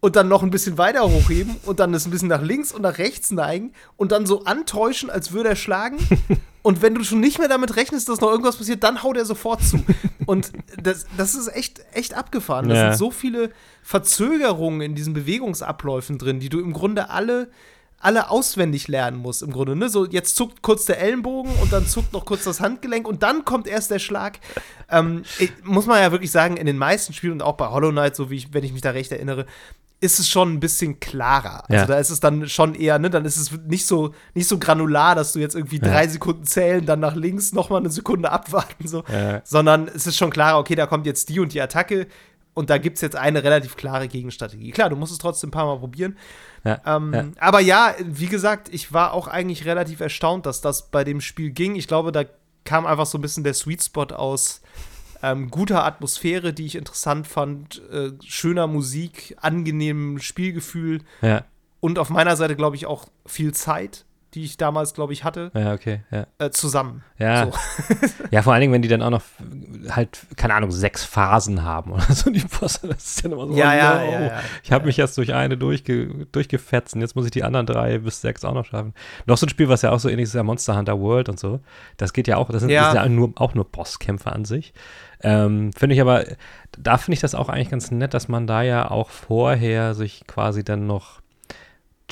und dann noch ein bisschen weiter hochheben und dann das ein bisschen nach links und nach rechts neigen und dann so antäuschen, als würde er schlagen. und wenn du schon nicht mehr damit rechnest, dass noch irgendwas passiert, dann haut er sofort zu. Und das, das ist echt, echt abgefahren. Da
Ja.
sind so viele Verzögerungen in diesen Bewegungsabläufen drin, die du im Grunde alle alle auswendig lernen musst im Grunde. Ne? So, jetzt zuckt kurz der Ellenbogen und dann zuckt noch kurz das Handgelenk und dann kommt erst der Schlag. Ähm, ich, muss man ja wirklich sagen, in den meisten Spielen und auch bei Hollow Knight, so wie ich, wenn ich mich da recht erinnere, ist es schon ein bisschen klarer. Also
Ja.
da ist es dann schon eher, ne, dann ist es nicht so, nicht so granular, dass du jetzt irgendwie drei Sekunden zählen, dann nach links nochmal eine Sekunde abwarten, so.
Ja.
Sondern es ist schon klarer, okay, da kommt jetzt die und die Attacke und da gibt es jetzt eine relativ klare Gegenstrategie. Klar, du musst es trotzdem ein paar Mal probieren.
Ja,
Ähm,
ja.
Aber ja, wie gesagt, ich war auch eigentlich relativ erstaunt, dass das bei dem Spiel ging. Ich glaube, da kam einfach so ein bisschen der Sweet Spot aus ähm, guter Atmosphäre, die ich interessant fand, äh, schöner Musik, angenehmem Spielgefühl
Ja,
und auf meiner Seite, glaube ich, auch viel Zeit, die ich damals, glaube ich, hatte,
ja, okay, ja.
äh, zusammen.
Ja.
So.
ja, vor allen Dingen, wenn die dann auch noch halt, keine Ahnung, sechs Phasen haben oder so, die Bosse, das ist dann immer so,
Ja,
oh
ja,
no.
ja, ja.
Ich habe mich erst durch eine durchge durchgefetzt und jetzt muss ich die anderen drei bis sechs auch noch schaffen. Noch so ein Spiel, was ja auch so ähnlich ist, ist ja Monster Hunter World und so. Das geht ja auch, das sind,
Ja.
das sind ja nur, auch nur Bosskämpfe an sich. Ähm, finde ich aber, da finde ich das auch eigentlich ganz nett, dass man da ja auch vorher sich quasi dann noch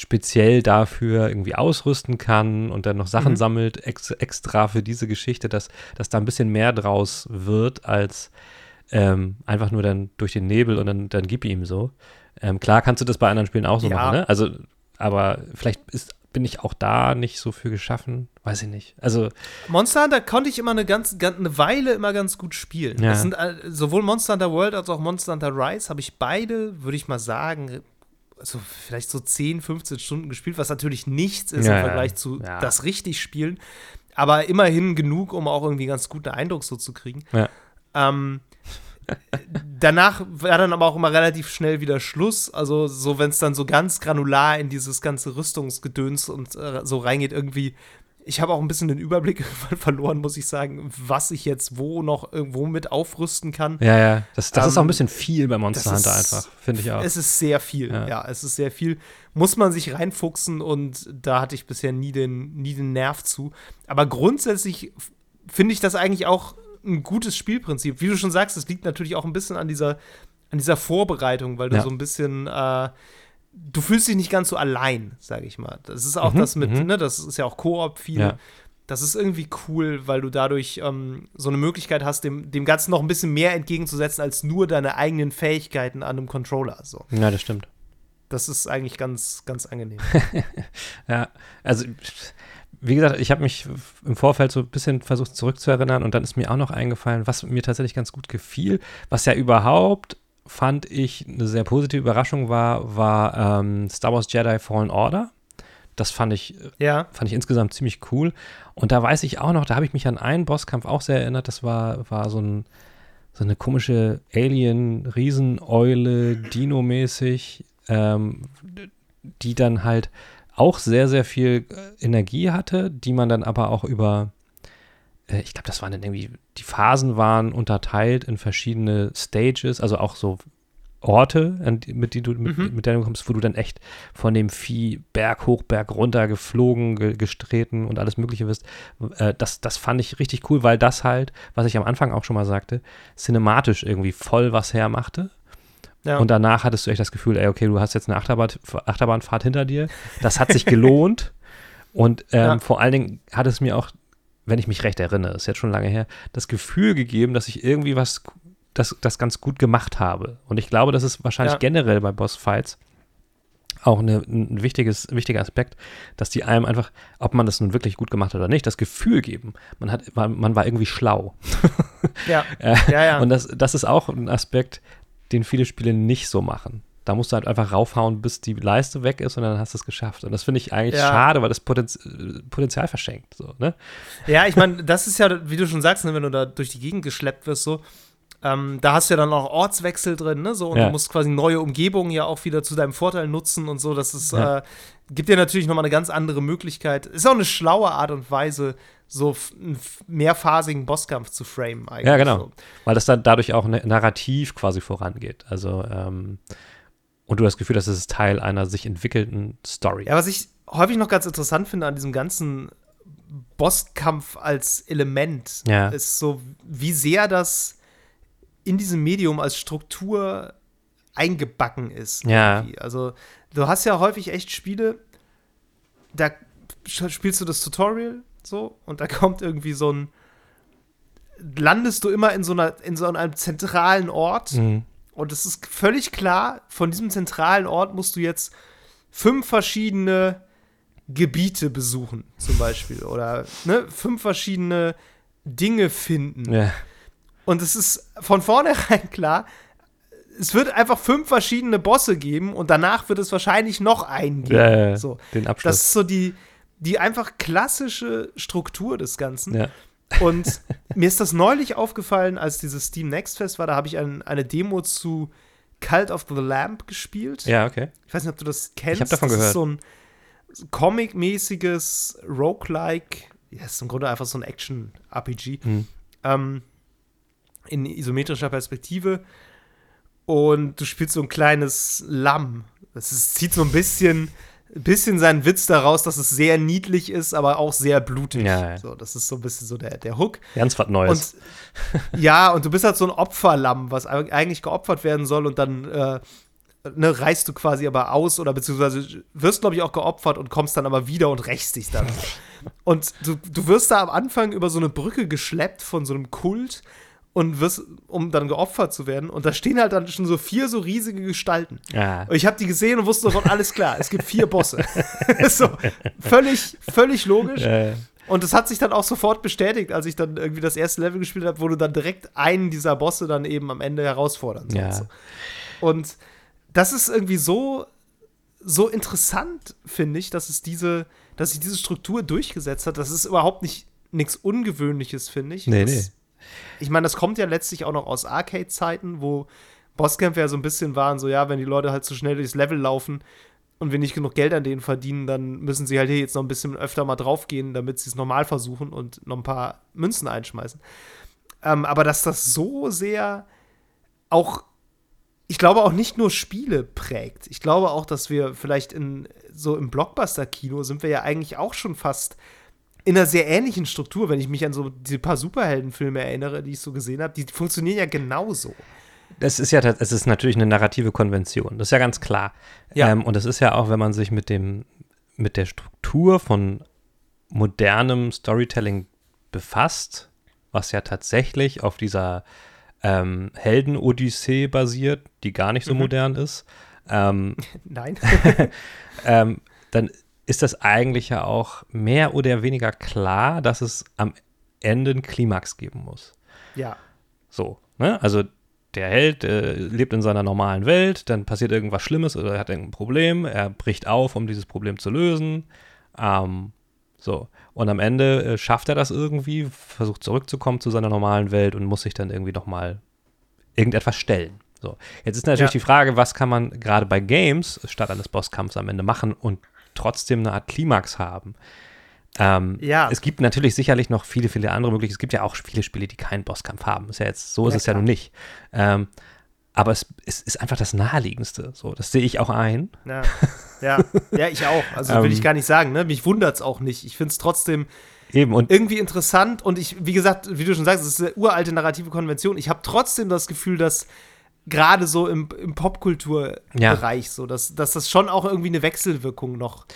speziell dafür irgendwie ausrüsten kann und dann noch Sachen
Mhm.
sammelt, ex extra für diese Geschichte, dass, dass da ein bisschen mehr draus wird, als ähm, einfach nur dann durch den Nebel und dann, dann gib ihm so. Ähm, klar kannst du das bei anderen Spielen auch so
Ja.
machen, ne? Also, aber vielleicht ist, bin ich auch da nicht so für geschaffen, weiß ich nicht. Also,
Monster Hunter konnte ich immer eine, ganz, ganz, eine Weile immer ganz gut spielen.
Ja.
Sind sowohl Monster Hunter World als auch Monster Hunter Rise habe ich beide, würde ich mal sagen, also vielleicht so 10, 15 Stunden gespielt, was natürlich nichts ist
Ja,
im Vergleich zu
ja.
das richtig spielen. Aber immerhin genug, um auch irgendwie ganz guten Eindruck so zu kriegen.
Ja.
Ähm, danach war dann aber auch immer relativ schnell wieder Schluss. Also, so, wenn es dann so ganz granular in dieses ganze Rüstungsgedöns und äh, so reingeht, irgendwie. Ich habe auch ein bisschen den Überblick verloren, muss ich sagen, was ich jetzt wo noch irgendwo mit aufrüsten kann.
ja, ja, das, das ist auch ein
Ähm,
bisschen viel bei Monster Hunter
ist-
einfach, finde ich auch.
Es ist sehr viel,
Ja.
ja. es ist sehr viel. Muss man sich reinfuchsen und da hatte ich bisher nie den, nie den Nerv zu. Aber grundsätzlich finde ich das eigentlich auch ein gutes Spielprinzip. Wie du schon sagst, es liegt natürlich auch ein bisschen an dieser, an dieser Vorbereitung, weil du
Ja.
so ein bisschen, äh, du fühlst dich nicht ganz so allein, sage ich mal. Das ist auch
Mhm,
das mit,
mhm.
ne, das ist ja auch Koop viel.
Ja.
Das ist irgendwie cool, weil du dadurch ähm, so eine Möglichkeit hast, dem, dem Ganzen noch ein bisschen mehr entgegenzusetzen als nur deine eigenen Fähigkeiten an einem Controller. So.
ja, das stimmt.
Das ist eigentlich ganz, ganz angenehm.
Ja, also wie gesagt, ich habe mich im Vorfeld so ein bisschen versucht zurückzuerinnern und dann ist mir auch noch eingefallen, was mir tatsächlich ganz gut gefiel, was ja überhaupt fand ich eine sehr positive Überraschung war, war ähm, Star Wars Jedi Fallen Order. Das fand ich,
ja.
fand ich insgesamt ziemlich cool. Und da weiß ich auch noch, da habe ich mich an einen Bosskampf auch sehr erinnert. Das war, war so, ein, so eine komische Alien-Rieseneule, Dino-mäßig, ähm, die dann halt auch sehr, sehr viel äh, Energie hatte, die man dann aber auch über, äh, ich glaube, das waren dann irgendwie, die Phasen waren unterteilt in verschiedene Stages, also auch so Orte, an mit, die du, mit,
Mhm.
mit denen du kommst, wo du dann echt von dem Vieh Berg hoch, Berg runter geflogen, ge gestreten und alles Mögliche bist. Äh, das, das fand ich richtig cool, weil das halt, was ich am Anfang auch schon mal sagte, cinematisch irgendwie voll was hermachte.
ja.
Und danach hattest du echt das Gefühl, ey, okay, du hast jetzt eine Achterbahn, Achterbahnfahrt hinter dir. Das hat sich gelohnt. Und ähm,
Ja.
vor allen Dingen hat es mir auch, wenn ich mich recht erinnere, ist jetzt schon lange her, das Gefühl gegeben, dass ich irgendwie was, das, das ganz gut gemacht habe. Und ich glaube, das ist wahrscheinlich
Ja.
generell bei Bossfights auch eine, ein wichtiges, wichtiger Aspekt, dass die einem einfach, ob man das nun wirklich gut gemacht hat oder nicht, das Gefühl geben, man, hat, man, man war irgendwie schlau.
ja.
Äh,
ja, ja.
Und das, das ist auch ein Aspekt, den viele Spiele nicht so machen. Da musst du halt einfach raufhauen, bis die Leiste weg ist und dann hast du es geschafft. Und das finde ich eigentlich
Ja.
schade, weil das Potenz Potenzial verschenkt. So, ne?
Ja, ich meine, das ist ja, wie du schon sagst, ne, wenn du da durch die Gegend geschleppt wirst, so, ähm, da hast du ja dann auch Ortswechsel drin, ne? So, und
Ja.
du musst quasi neue Umgebungen ja auch wieder zu deinem Vorteil nutzen und so. Das ist,
Ja.
äh, gibt dir natürlich nochmal eine ganz andere Möglichkeit. Ist auch eine schlaue Art und Weise, so einen mehrphasigen Bosskampf zu framen eigentlich.
Ja, genau.
So.
Weil das dann dadurch auch narrativ quasi vorangeht. Also, ähm, und du das Gefühl, hast, es ist Teil einer sich entwickelnden Story.
Ja, was ich häufig noch ganz interessant finde an diesem ganzen Bosskampf als Element,
Ja.
ist so, wie sehr das in diesem Medium als Struktur eingebacken ist.
Ja.
irgendwie. Also, du hast ja häufig echt Spiele, da spielst du das Tutorial so und da kommt irgendwie so ein landest du immer in so einer in so einem zentralen Ort
Mhm.
Und es ist völlig klar, von diesem zentralen Ort musst du jetzt fünf verschiedene Gebiete besuchen, zum Beispiel. Oder ne, fünf verschiedene Dinge finden.
Ja.
Und es ist von vornherein klar, es wird einfach fünf verschiedene Bosse geben und danach wird es wahrscheinlich noch einen geben.
Ja, ja.
So.
Den
Das
Abschluss.
ist so die, die einfach klassische Struktur des Ganzen.
ja.
Und mir ist das neulich aufgefallen, als dieses Steam Next Fest war, da habe ich ein, eine Demo zu Cult of the Lamp gespielt.
ja, okay.
Ich weiß nicht, ob du das kennst.
hab davon
das
gehört.
ist so ein Comic-mäßiges Roguelike. Ja, ist im Grunde einfach so ein Action-RPG.
Hm.
Ähm, in isometrischer Perspektive. Und du spielst so ein kleines Lamm. Das ist, zieht so ein bisschen, bisschen seinen Witz daraus, dass es sehr niedlich ist, aber auch sehr blutig.
Ja, ja.
So, das ist so ein bisschen so der, der Hook.
Ganz was Neues.
Und ja, und du bist halt so ein Opferlamm, was eig- eigentlich geopfert werden soll und dann äh, ne, reißt du quasi aber aus oder beziehungsweise wirst, glaube ich, auch geopfert und kommst dann aber wieder und rächst dich dann. und du, du wirst da am Anfang über so eine Brücke geschleppt von so einem Kult und wirst, um dann geopfert zu werden. Und da stehen halt dann schon so vier so riesige Gestalten.
ja.
Und ich habe die gesehen und wusste sofort, alles klar, es gibt vier Bosse. so, völlig, völlig logisch.
Äh,
Und das hat sich dann auch sofort bestätigt, als ich dann irgendwie das erste Level gespielt habe, wo du dann direkt einen dieser Bosse dann eben am Ende herausfordern
Ja.
sollst. Und das ist irgendwie so, so interessant, finde ich, dass es diese, dass sich diese Struktur durchgesetzt hat. Das ist überhaupt nicht nichts Ungewöhnliches, finde ich.
Nee,
das,
nee.
Ich meine, das kommt ja letztlich auch noch aus Arcade-Zeiten, wo Bosskämpfe ja so ein bisschen waren, so ja, wenn die Leute halt zu schnell durchs Level laufen und wir nicht genug Geld an denen verdienen, dann müssen sie halt hier jetzt noch ein bisschen öfter mal draufgehen, damit sie es normal versuchen und noch ein paar Münzen einschmeißen. Ähm, aber dass das so sehr auch, ich glaube auch nicht nur Spiele prägt. Ich glaube auch, dass wir vielleicht in so im Blockbuster-Kino sind wir ja eigentlich auch schon fast in einer sehr ähnlichen Struktur, wenn ich mich an so diese paar Superheldenfilme erinnere, die ich so gesehen habe, die funktionieren ja genauso.
Das ist ja, es ist natürlich eine narrative Konvention. Das ist ja ganz klar.
Ja.
Ähm, und das ist ja auch, wenn man sich mit dem, mit der Struktur von modernem Storytelling befasst, was ja tatsächlich auf dieser ähm, Helden-Odyssee basiert, die gar nicht so
Mhm.
modern ist, ähm,
Nein.
ähm, dann ist das eigentlich ja auch mehr oder weniger klar, dass es am Ende einen Klimax geben muss.
ja.
So, ne? Also der Held äh, lebt in seiner normalen Welt, dann passiert irgendwas Schlimmes oder er hat irgendein Problem, er bricht auf, um dieses Problem zu lösen. Ähm, so. Und am Ende äh, schafft er das irgendwie, versucht zurückzukommen zu seiner normalen Welt und muss sich dann irgendwie nochmal irgendetwas stellen. So. Jetzt ist natürlich
Ja.
die Frage, was kann man gerade bei Games statt eines Bosskampfs am Ende machen und trotzdem eine Art Klimax haben. Ähm,
Ja.
Es gibt natürlich sicherlich noch viele, viele andere Möglichkeiten. Es gibt ja auch viele Spiele, die keinen Bosskampf haben. Ist ja jetzt, so ist
Ja,
es ja
klar.
nun nicht. Ähm, aber es, es ist einfach das Naheliegendste. So, das sehe ich auch ein.
Ja, ja, ja, ich auch. Also will
Ähm.
ich gar nicht sagen, ne? Mich wundert es auch nicht. Ich finde es trotzdem
Eben. Und
irgendwie interessant und ich, wie gesagt, wie du schon sagst, es ist eine uralte narrative Konvention. Ich habe trotzdem das Gefühl, dass gerade so im, im Popkulturbereich so, dass, dass das schon auch irgendwie eine Wechselwirkung noch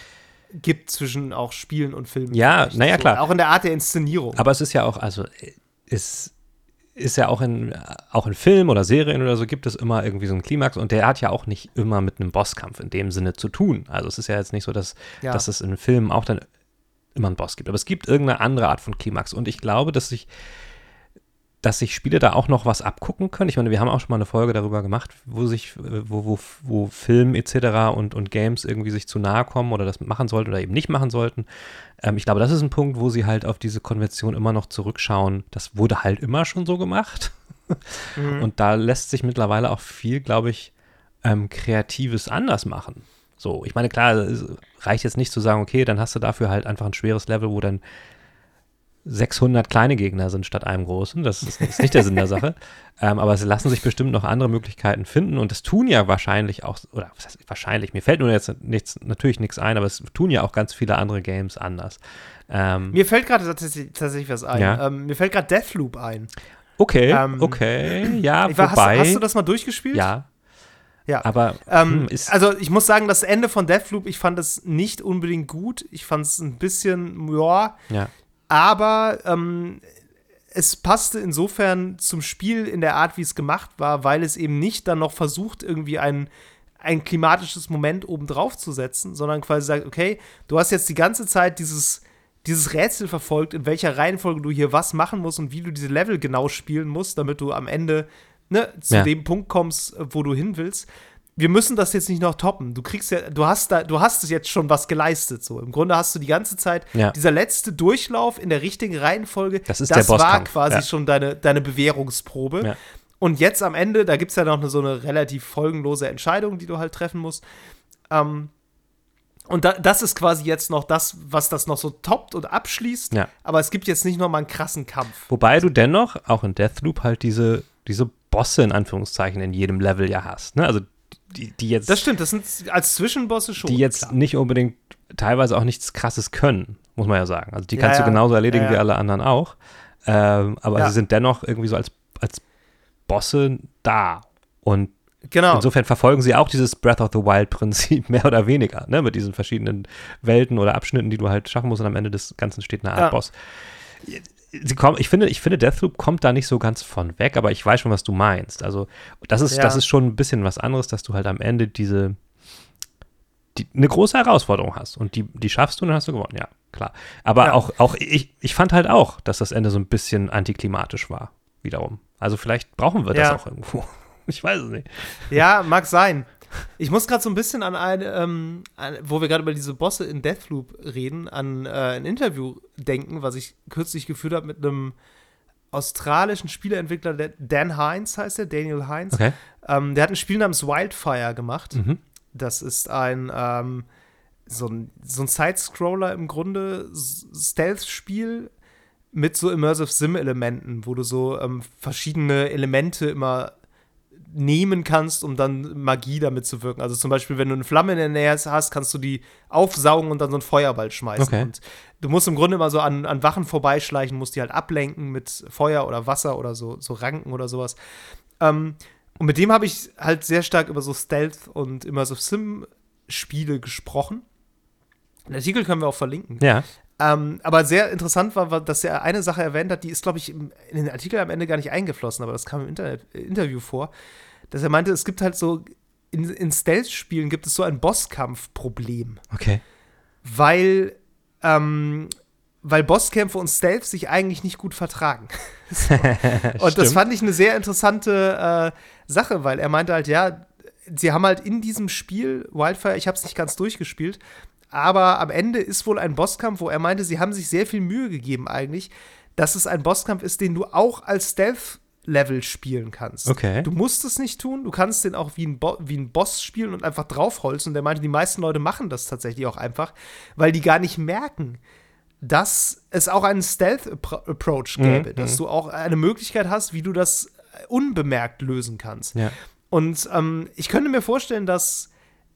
gibt zwischen auch Spielen und Filmen.
Ja,
vielleicht.
na ja,
so,
klar.
Auch in der Art der Inszenierung.
Aber es ist ja auch, also es ist ja auch in, auch in Filmen oder Serien oder so gibt es immer irgendwie so einen Klimax und der hat ja auch nicht immer mit einem Bosskampf in dem Sinne zu tun. Also es ist ja jetzt nicht so, dass,
Ja.
dass es in Filmen auch dann immer einen Boss gibt. Aber es gibt irgendeine andere Art von Klimax und ich glaube, dass sich dass sich Spiele da auch noch was abgucken können. Ich meine, wir haben auch schon mal eine Folge darüber gemacht, wo sich, wo, wo, wo Film etc. Und, und Games irgendwie sich zu nahe kommen oder das machen sollten oder eben nicht machen sollten. Ähm, ich glaube, das ist ein Punkt, wo sie halt auf diese Konvention immer noch zurückschauen. Das wurde halt immer schon so gemacht. Mhm. Und da lässt sich mittlerweile auch viel, glaube ich, ähm, Kreatives anders machen. So, ich meine, klar, es reicht jetzt nicht zu sagen, okay, dann hast du dafür halt einfach ein schweres Level, wo dann 600 kleine Gegner sind statt einem großen. Das ist, ist nicht der Sinn der Sache. Ähm, aber es lassen sich bestimmt noch andere Möglichkeiten finden und das tun ja wahrscheinlich auch, oder was heißt wahrscheinlich, mir fällt nur jetzt nichts, natürlich nichts ein, aber es tun ja auch ganz viele andere Games anders.
Ähm, mir fällt gerade tatsächlich, tatsächlich, was ein. Ja? Ähm, mir fällt gerade Deathloop ein.
Okay, ähm, okay, ja,
wobei. Hast, hast, du das mal durchgespielt?
Ja.
Ja,
aber
ähm, hm, also ich muss sagen, das Ende von Deathloop, ich fand es nicht unbedingt gut. Ich fand es ein bisschen, ja,
ja
aber ähm, es passte insofern zum Spiel in der Art, wie es gemacht war, weil es eben nicht dann noch versucht, irgendwie ein, ein klimatisches Moment obendrauf zu setzen, sondern quasi sagt, okay, du hast jetzt die ganze Zeit dieses, dieses Rätsel verfolgt, in welcher Reihenfolge du hier was machen musst und wie du diese Level genau spielen musst, damit du am Ende ne, zu ja. dem Punkt kommst, wo du hin willst wir müssen das jetzt nicht noch toppen. Du kriegst ja, du hast da, du hast jetzt schon was geleistet. So im Grunde hast du die ganze Zeit
ja.
dieser letzte Durchlauf in der richtigen Reihenfolge.
Das ist das der war
quasi ja. schon deine, deine Bewährungsprobe. Ja. Und jetzt am Ende, da gibt es ja noch eine, so eine relativ folgenlose Entscheidung, die du halt treffen musst. Ähm, und da, das ist quasi jetzt noch das, was das noch so toppt und abschließt.
Ja.
Aber es gibt jetzt nicht noch mal einen krassen Kampf.
Wobei du dennoch auch in Deathloop halt diese, diese Bosse in Anführungszeichen in jedem Level ja hast. Ne? Also die, die jetzt.
Das stimmt, das sind als Zwischenbosse schon.
Die jetzt klar. nicht unbedingt, teilweise auch nichts Krasses können, muss man ja sagen. Also die kannst ja, du genauso erledigen ja, ja. wie alle anderen auch. Ähm, aber sie sind dennoch irgendwie so als, als Bosse da. Und
genau.
insofern verfolgen sie auch dieses Breath of the Wild-Prinzip mehr oder weniger, ne? Mit diesen verschiedenen Welten oder Abschnitten, die du halt schaffen musst und am Ende des Ganzen steht eine Art Boss sie kommen, ich finde, ich finde, Deathloop kommt da nicht so ganz von weg, aber ich weiß schon, was du meinst. Also, das ist, ja. das ist schon ein bisschen was anderes, dass du halt am Ende diese, die, eine große Herausforderung hast und die, die schaffst du und dann hast du gewonnen, ja, klar. Aber ja. auch, auch ich, ich fand halt auch, dass das Ende so ein bisschen antiklimatisch war, wiederum. Also vielleicht brauchen wir das ja. auch irgendwo. Ich weiß es nicht.
Ja, mag sein. Ich muss gerade so ein bisschen an ein, ähm, an, wo wir gerade über diese Bosse in Deathloop reden, an äh, ein Interview denken, was ich kürzlich geführt habe mit einem australischen Spieleentwickler, Dan Hines heißt der, Daniel Hines.
Okay.
Ähm, der hat ein Spiel namens Wildfire gemacht.
Mhm.
Das ist ein ähm, so ein, so ein Side-Scroller im Grunde, Stealth-Spiel mit so Immersive Sim-Elementen, wo du so ähm, verschiedene Elemente immer nehmen kannst, um dann Magie damit zu wirken. Also zum Beispiel, wenn du eine Flamme in der Nähe hast, kannst du die aufsaugen und dann so einen Feuerball schmeißen.
Okay.
Und du musst im Grunde immer so an, an Wachen vorbeischleichen, musst die halt ablenken mit Feuer oder Wasser oder so, so Ranken oder sowas. Ähm, und mit dem habe ich halt sehr stark über so Stealth und immer so Sim-Spiele gesprochen. Den Artikel können wir auch verlinken.
Ja.
Ähm, aber sehr interessant war, war, dass er eine Sache erwähnt hat, die ist, glaube ich, in den Artikel am Ende gar nicht eingeflossen, aber das kam im Internet, äh, Interview vor, dass er meinte, es gibt halt so, in, in Stealth-Spielen gibt es so ein Bosskampf-Problem.
Okay.
Weil, ähm, weil Bosskämpfe und Stealth sich eigentlich nicht gut vertragen. so. und das fand ich eine sehr interessante äh, Sache, weil er meinte halt, ja, sie haben halt in diesem Spiel Wildfire, ich habe es nicht ganz durchgespielt, aber am Ende ist wohl ein Bosskampf, wo er meinte, sie haben sich sehr viel Mühe gegeben eigentlich, dass es ein Bosskampf ist, den du auch als Stealth-Level spielen kannst.
Okay.
Du musst es nicht tun, du kannst den auch wie ein, Bo wie ein Boss spielen und einfach draufholzen. Und er meinte, die meisten Leute machen das tatsächlich auch einfach, weil die gar nicht merken, dass es auch einen Stealth-Approach gäbe, mhm. dass du auch eine Möglichkeit hast, wie du das unbemerkt lösen kannst.
Ja.
Und ähm, ich könnte mir vorstellen, dass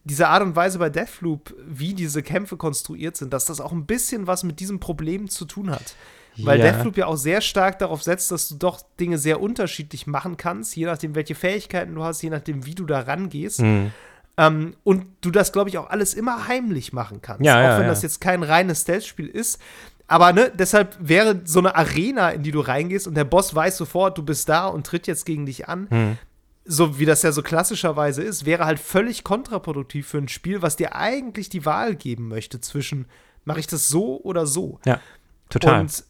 diese Art und Weise bei Deathloop, wie diese Kämpfe konstruiert sind, dass das auch ein bisschen was mit diesem Problem zu tun hat. Weil ja. Deathloop ja auch sehr stark darauf setzt, dass du doch Dinge sehr unterschiedlich machen kannst, je nachdem, welche Fähigkeiten du hast, je nachdem, wie du da rangehst.
Mhm.
Ähm, und du das, glaube ich, auch alles immer heimlich machen kannst.
Ja,
auch
ja,
wenn das jetzt kein reines Stealth-Spiel ist. Aber ne, deshalb wäre so eine Arena, in die du reingehst und der Boss weiß sofort, du bist da und tritt jetzt gegen dich an,
mhm
so wie das ja so klassischerweise ist, wäre halt völlig kontraproduktiv für ein Spiel, was dir eigentlich die Wahl geben möchte zwischen, mache ich das so oder so?
Ja, total.
Und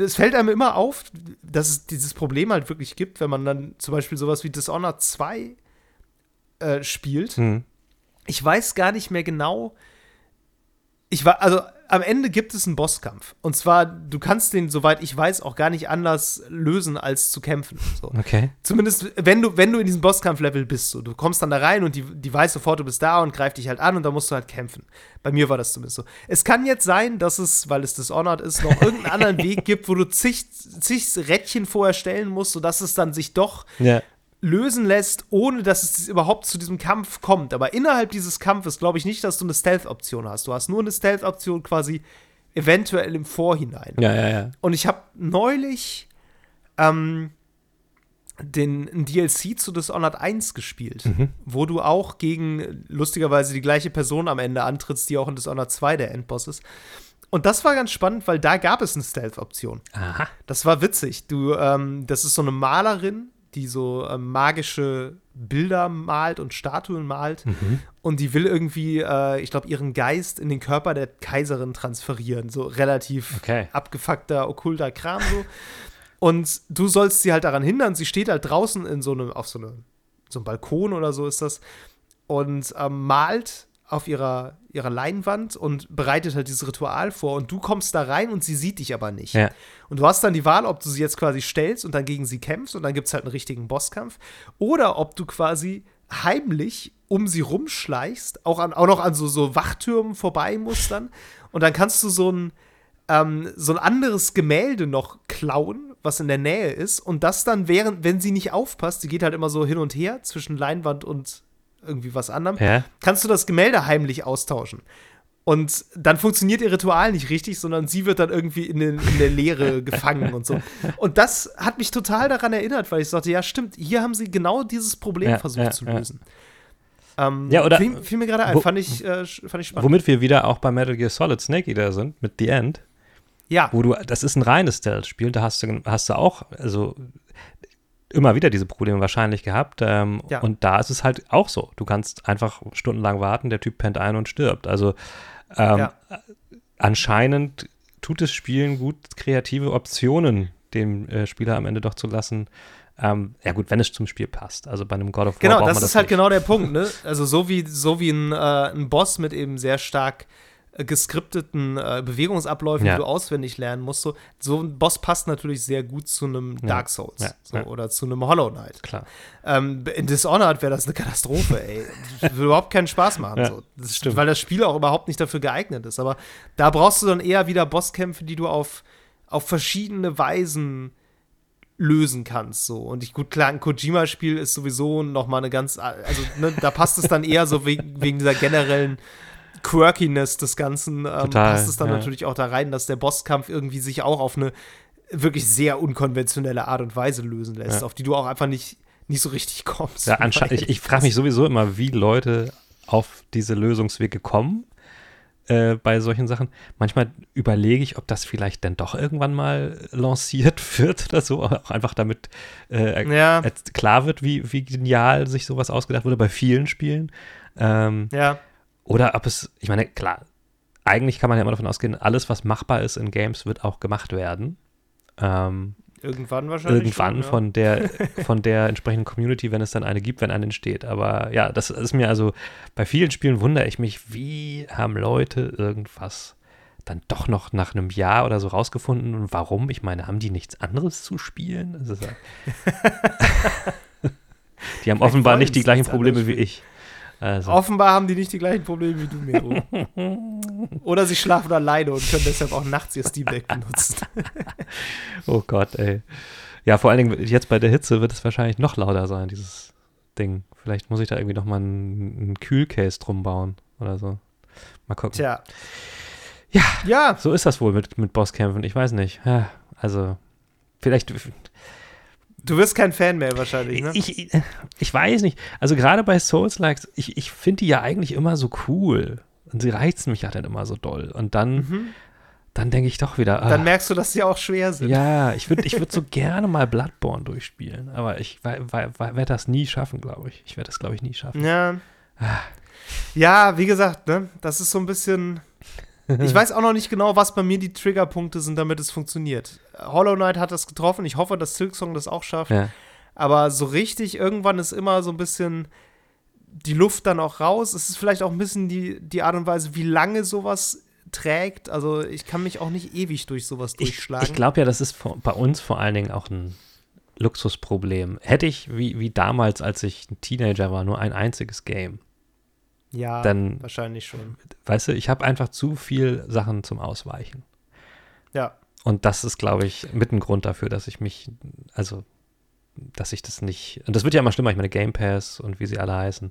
es fällt einem immer auf, dass es dieses Problem halt wirklich gibt, wenn man dann zum Beispiel sowas wie Dishonored 2 äh, spielt.
Hm.
Ich weiß gar nicht mehr genau. Ich war, also am Ende gibt es einen Bosskampf. Und zwar, du kannst den, soweit ich weiß, auch gar nicht anders lösen, als zu kämpfen. So.
Okay.
Zumindest, wenn du, wenn du in diesem Bosskampf-Level bist. So. Du kommst dann da rein und die, die weiß sofort, du bist da und greift dich halt an und dann musst du halt kämpfen. Bei mir war das zumindest so. Es kann jetzt sein, dass es, weil es Dishonored ist, noch irgendeinen anderen Weg gibt, wo du zig, zig Rädchen vorher stellen musst, sodass es dann sich doch
Ja.
Lösen lässt, ohne dass es überhaupt zu diesem Kampf kommt. Aber innerhalb dieses Kampfes glaube ich nicht, dass du eine Stealth-Option hast. Du hast nur eine Stealth-Option quasi eventuell im Vorhinein.
Ja, ja, ja.
Und ich habe neulich ähm, den DLC zu Dishonored 1 gespielt,
Mhm.
wo du auch gegen lustigerweise die gleiche Person am Ende antrittst, die auch in Dishonored 2 der Endboss ist. Und das war ganz spannend, weil da gab es eine Stealth-Option.
Aha.
Das war witzig. Du, ähm, das ist so eine Malerin, die so ähm, magische Bilder malt und Statuen malt.
Mhm.
Und die will irgendwie, äh, ich glaube, ihren Geist in den Körper der Kaiserin transferieren. So relativ
Okay.
abgefuckter, okkulter Kram so. Und du sollst sie halt daran hindern. Sie steht halt draußen in so einem, auf so, eine, so einem Balkon oder so ist das. Und ähm, malt auf ihrer, ihrer Leinwand und bereitet halt dieses Ritual vor. Und du kommst da rein und sie sieht dich aber nicht.
Ja.
Und du hast dann die Wahl, ob du sie jetzt quasi stellst und dann gegen sie kämpfst und dann gibt es halt einen richtigen Bosskampf. Oder ob du quasi heimlich um sie rumschleichst, auch, an, auch noch an so, so Wachtürmen vorbei musst dann. Und dann kannst du so ein, ähm, so ein anderes Gemälde noch klauen, was in der Nähe ist. Und das dann, während, wenn sie nicht aufpasst, die geht halt immer so hin und her zwischen Leinwand und irgendwie was anderem,
Ja.
kannst du das Gemälde heimlich austauschen. Und dann funktioniert ihr Ritual nicht richtig, sondern sie wird dann irgendwie in, den, in der Leere gefangen und so. Und das hat mich total daran erinnert, weil ich sagte, ja, stimmt, hier haben sie genau dieses Problem
Ja,
versucht
ja,
zu lösen. Ähm,
Ja, oder-
fiel, fiel mir gerade ein,
wo-
fand ich, äh, fand ich spannend.
Womit wir wieder auch bei Metal Gear Solid Snake Eater sind, mit The End.
ja,
wo du, das ist ein reines Stealth-Spiel, da hast du, hast du auch, also immer wieder diese Probleme wahrscheinlich gehabt. Ähm,
Ja.
Und da ist es halt auch so. Du kannst einfach stundenlang warten, der Typ pennt ein und stirbt. Also ähm,
Ja.
anscheinend tut es Spielen gut, kreative Optionen dem äh, Spieler am Ende doch zu lassen. Ähm, ja gut, wenn es zum Spiel passt. Also bei einem God of War
Genau, das
man
ist halt
nicht.
genau der Punkt, ne? Also so wie, so wie ein, äh, ein Boss mit eben sehr stark geskripteten äh, Bewegungsabläufen,
Ja.
die du auswendig lernen musst. So, so ein Boss passt natürlich sehr gut zu einem
Ja.
Dark Souls
Ja.
So, oder zu einem Hollow Knight.
Klar.
Ähm, in Dishonored wäre das eine Katastrophe, ey. Das würde überhaupt keinen Spaß machen. So. das
stimmt.
Weil das Spiel auch überhaupt nicht dafür geeignet ist. Aber da brauchst du dann eher wieder Bosskämpfe, die du auf, auf verschiedene Weisen lösen kannst. So. Und ich, gut, klar, ein Kojima-Spiel ist sowieso noch mal eine ganz, also ne, da passt es dann eher so wegen, wegen dieser generellen Quirkiness des Ganzen, ähm,
Total,
passt es dann
ja.
natürlich auch da rein, dass der Bosskampf irgendwie sich auch auf eine wirklich sehr unkonventionelle Art und Weise lösen lässt,
Ja.
auf die du auch einfach nicht, nicht so richtig kommst.
Ja, anscheinend, ich, ich frage mich sowieso immer, wie Leute auf diese Lösungswege kommen äh, bei solchen Sachen. Manchmal überlege ich, ob das vielleicht dann doch irgendwann mal lanciert wird oder so, auch einfach damit äh,
Ja.
klar wird, wie, wie genial sich sowas ausgedacht wurde bei vielen Spielen. Ähm,
Ja,
oder ob es, ich meine, klar, eigentlich kann man ja immer davon ausgehen, alles, was machbar ist in Games, wird auch gemacht werden. Ähm,
irgendwann wahrscheinlich.
irgendwann
schon, ja.
von der von der entsprechenden Community, wenn es dann eine gibt, wenn eine entsteht. Aber ja, das ist mir also bei vielen Spielen wundere ich mich, wie haben Leute irgendwas dann doch noch nach einem Jahr oder so rausgefunden und warum? Ich meine, haben die nichts anderes zu spielen? Ja die haben offenbar nicht die gleichen Probleme wie ich. Also,
Offenbar haben die nicht die gleichen Probleme wie du, Mero. Oder sie schlafen alleine und können deshalb auch nachts ihr Steam Deck benutzen.
oh Gott, ey. Ja, vor allen Dingen jetzt bei der Hitze wird es wahrscheinlich noch lauter sein, dieses Ding. Vielleicht muss ich da irgendwie noch mal einen, einen Kühlcase drum bauen oder so. Mal gucken.
Tja.
Ja.
Ja,
So ist das wohl mit, mit Bosskämpfen. Ich weiß nicht. Ja, also, vielleicht.
Du wirst kein Fan mehr wahrscheinlich, ne?
Ich, ich, weiß nicht. Also, gerade bei Souls-Likes, ich, ich finde die ja eigentlich immer so cool. Und sie reizen mich ja dann immer so doll. Und dann,
Mhm.
dann denke ich doch wieder.
Dann
ah,
merkst du, dass sie auch schwer sind.
ja, ich würde ich würd so gerne mal Bloodborne durchspielen. Aber ich werde das nie schaffen, glaube ich. Ich werde das, glaube ich, nie schaffen.
Ja. Ja, wie gesagt, ne, das ist so ein bisschen. Ich weiß auch noch nicht genau, was bei mir die Triggerpunkte sind, damit es funktioniert. Hollow Knight hat das getroffen. Ich hoffe, dass Silksong das auch schafft.
Ja.
Aber so richtig, irgendwann ist immer so ein bisschen die Luft dann auch raus. Es ist vielleicht auch ein bisschen die, die Art und Weise, wie lange sowas trägt. Also ich kann mich auch nicht ewig durch sowas durchschlagen.
Ich, ich glaube ja, das ist bei uns vor allen Dingen auch ein Luxusproblem. Hätte ich, wie, wie damals, als ich ein Teenager war, nur ein einziges Game.
Ja,
dann,
wahrscheinlich schon.
Weißt du, ich habe einfach zu viel Sachen zum Ausweichen.
Ja.
Und das ist, glaube ich, mit ein Grund dafür, dass ich mich, also, dass ich das nicht, und das wird ja immer schlimmer, ich meine Game Pass und wie sie alle heißen.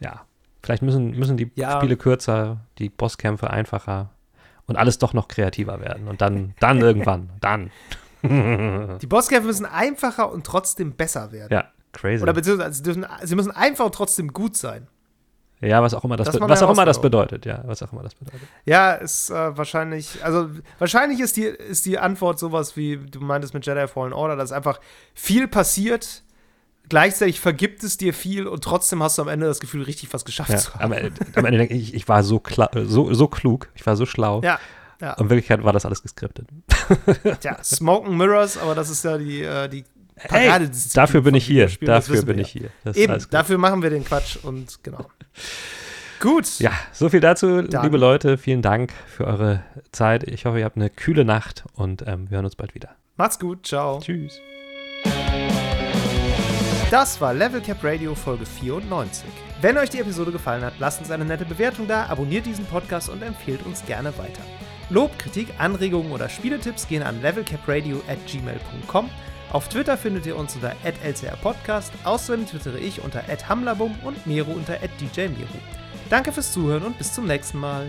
Ja, vielleicht müssen, müssen die
Ja.
Spiele kürzer, die Bosskämpfe einfacher und alles doch noch kreativer werden. Und dann, dann irgendwann, dann.
Die Bosskämpfe müssen einfacher und trotzdem besser werden.
Ja, crazy.
Oder beziehungsweise sie, dürfen, sie müssen einfach trotzdem gut sein.
ja, was auch immer das,
Das
was auch immer das bedeutet, ja, was auch immer das bedeutet.
Ja, ist äh, wahrscheinlich, also wahrscheinlich ist die, ist die Antwort sowas wie du meintest mit Jedi Fallen Order, dass einfach viel passiert, gleichzeitig vergibt es dir viel und trotzdem hast du am Ende das Gefühl, richtig was geschafft
Ja,
zu
am,
haben.
Ende- am Ende denke ich, ich war so, so, so klug, ich war so schlau.
Ja, ja.
In Wirklichkeit war das alles geskriptet.
Tja, Smoke and Mirrors, aber das ist ja die, äh, die
Hey, dafür bin ich hier. Dafür bin ich hier. Das
Eben, dafür machen wir den Quatsch und genau. Gut.
Ja, so viel dazu,
Dann-
liebe Leute. Vielen Dank für eure Zeit. Ich hoffe, ihr habt eine kühle Nacht und ähm, wir hören uns bald wieder.
Macht's gut. Ciao.
Tschüss.
Das war Level Cap Radio Folge 94. Wenn euch die Episode gefallen hat, lasst uns eine nette Bewertung da, abonniert diesen Podcast und empfehlt uns gerne weiter. Lob, Kritik, Anregungen oder Spieletipps gehen an levelcapradio at gmail.com. Auf Twitter findet ihr uns unter @lcrpodcast. Außerdem twittere ich unter @hamlabum und Mero unter @djmero. Danke fürs Zuhören und bis zum nächsten Mal.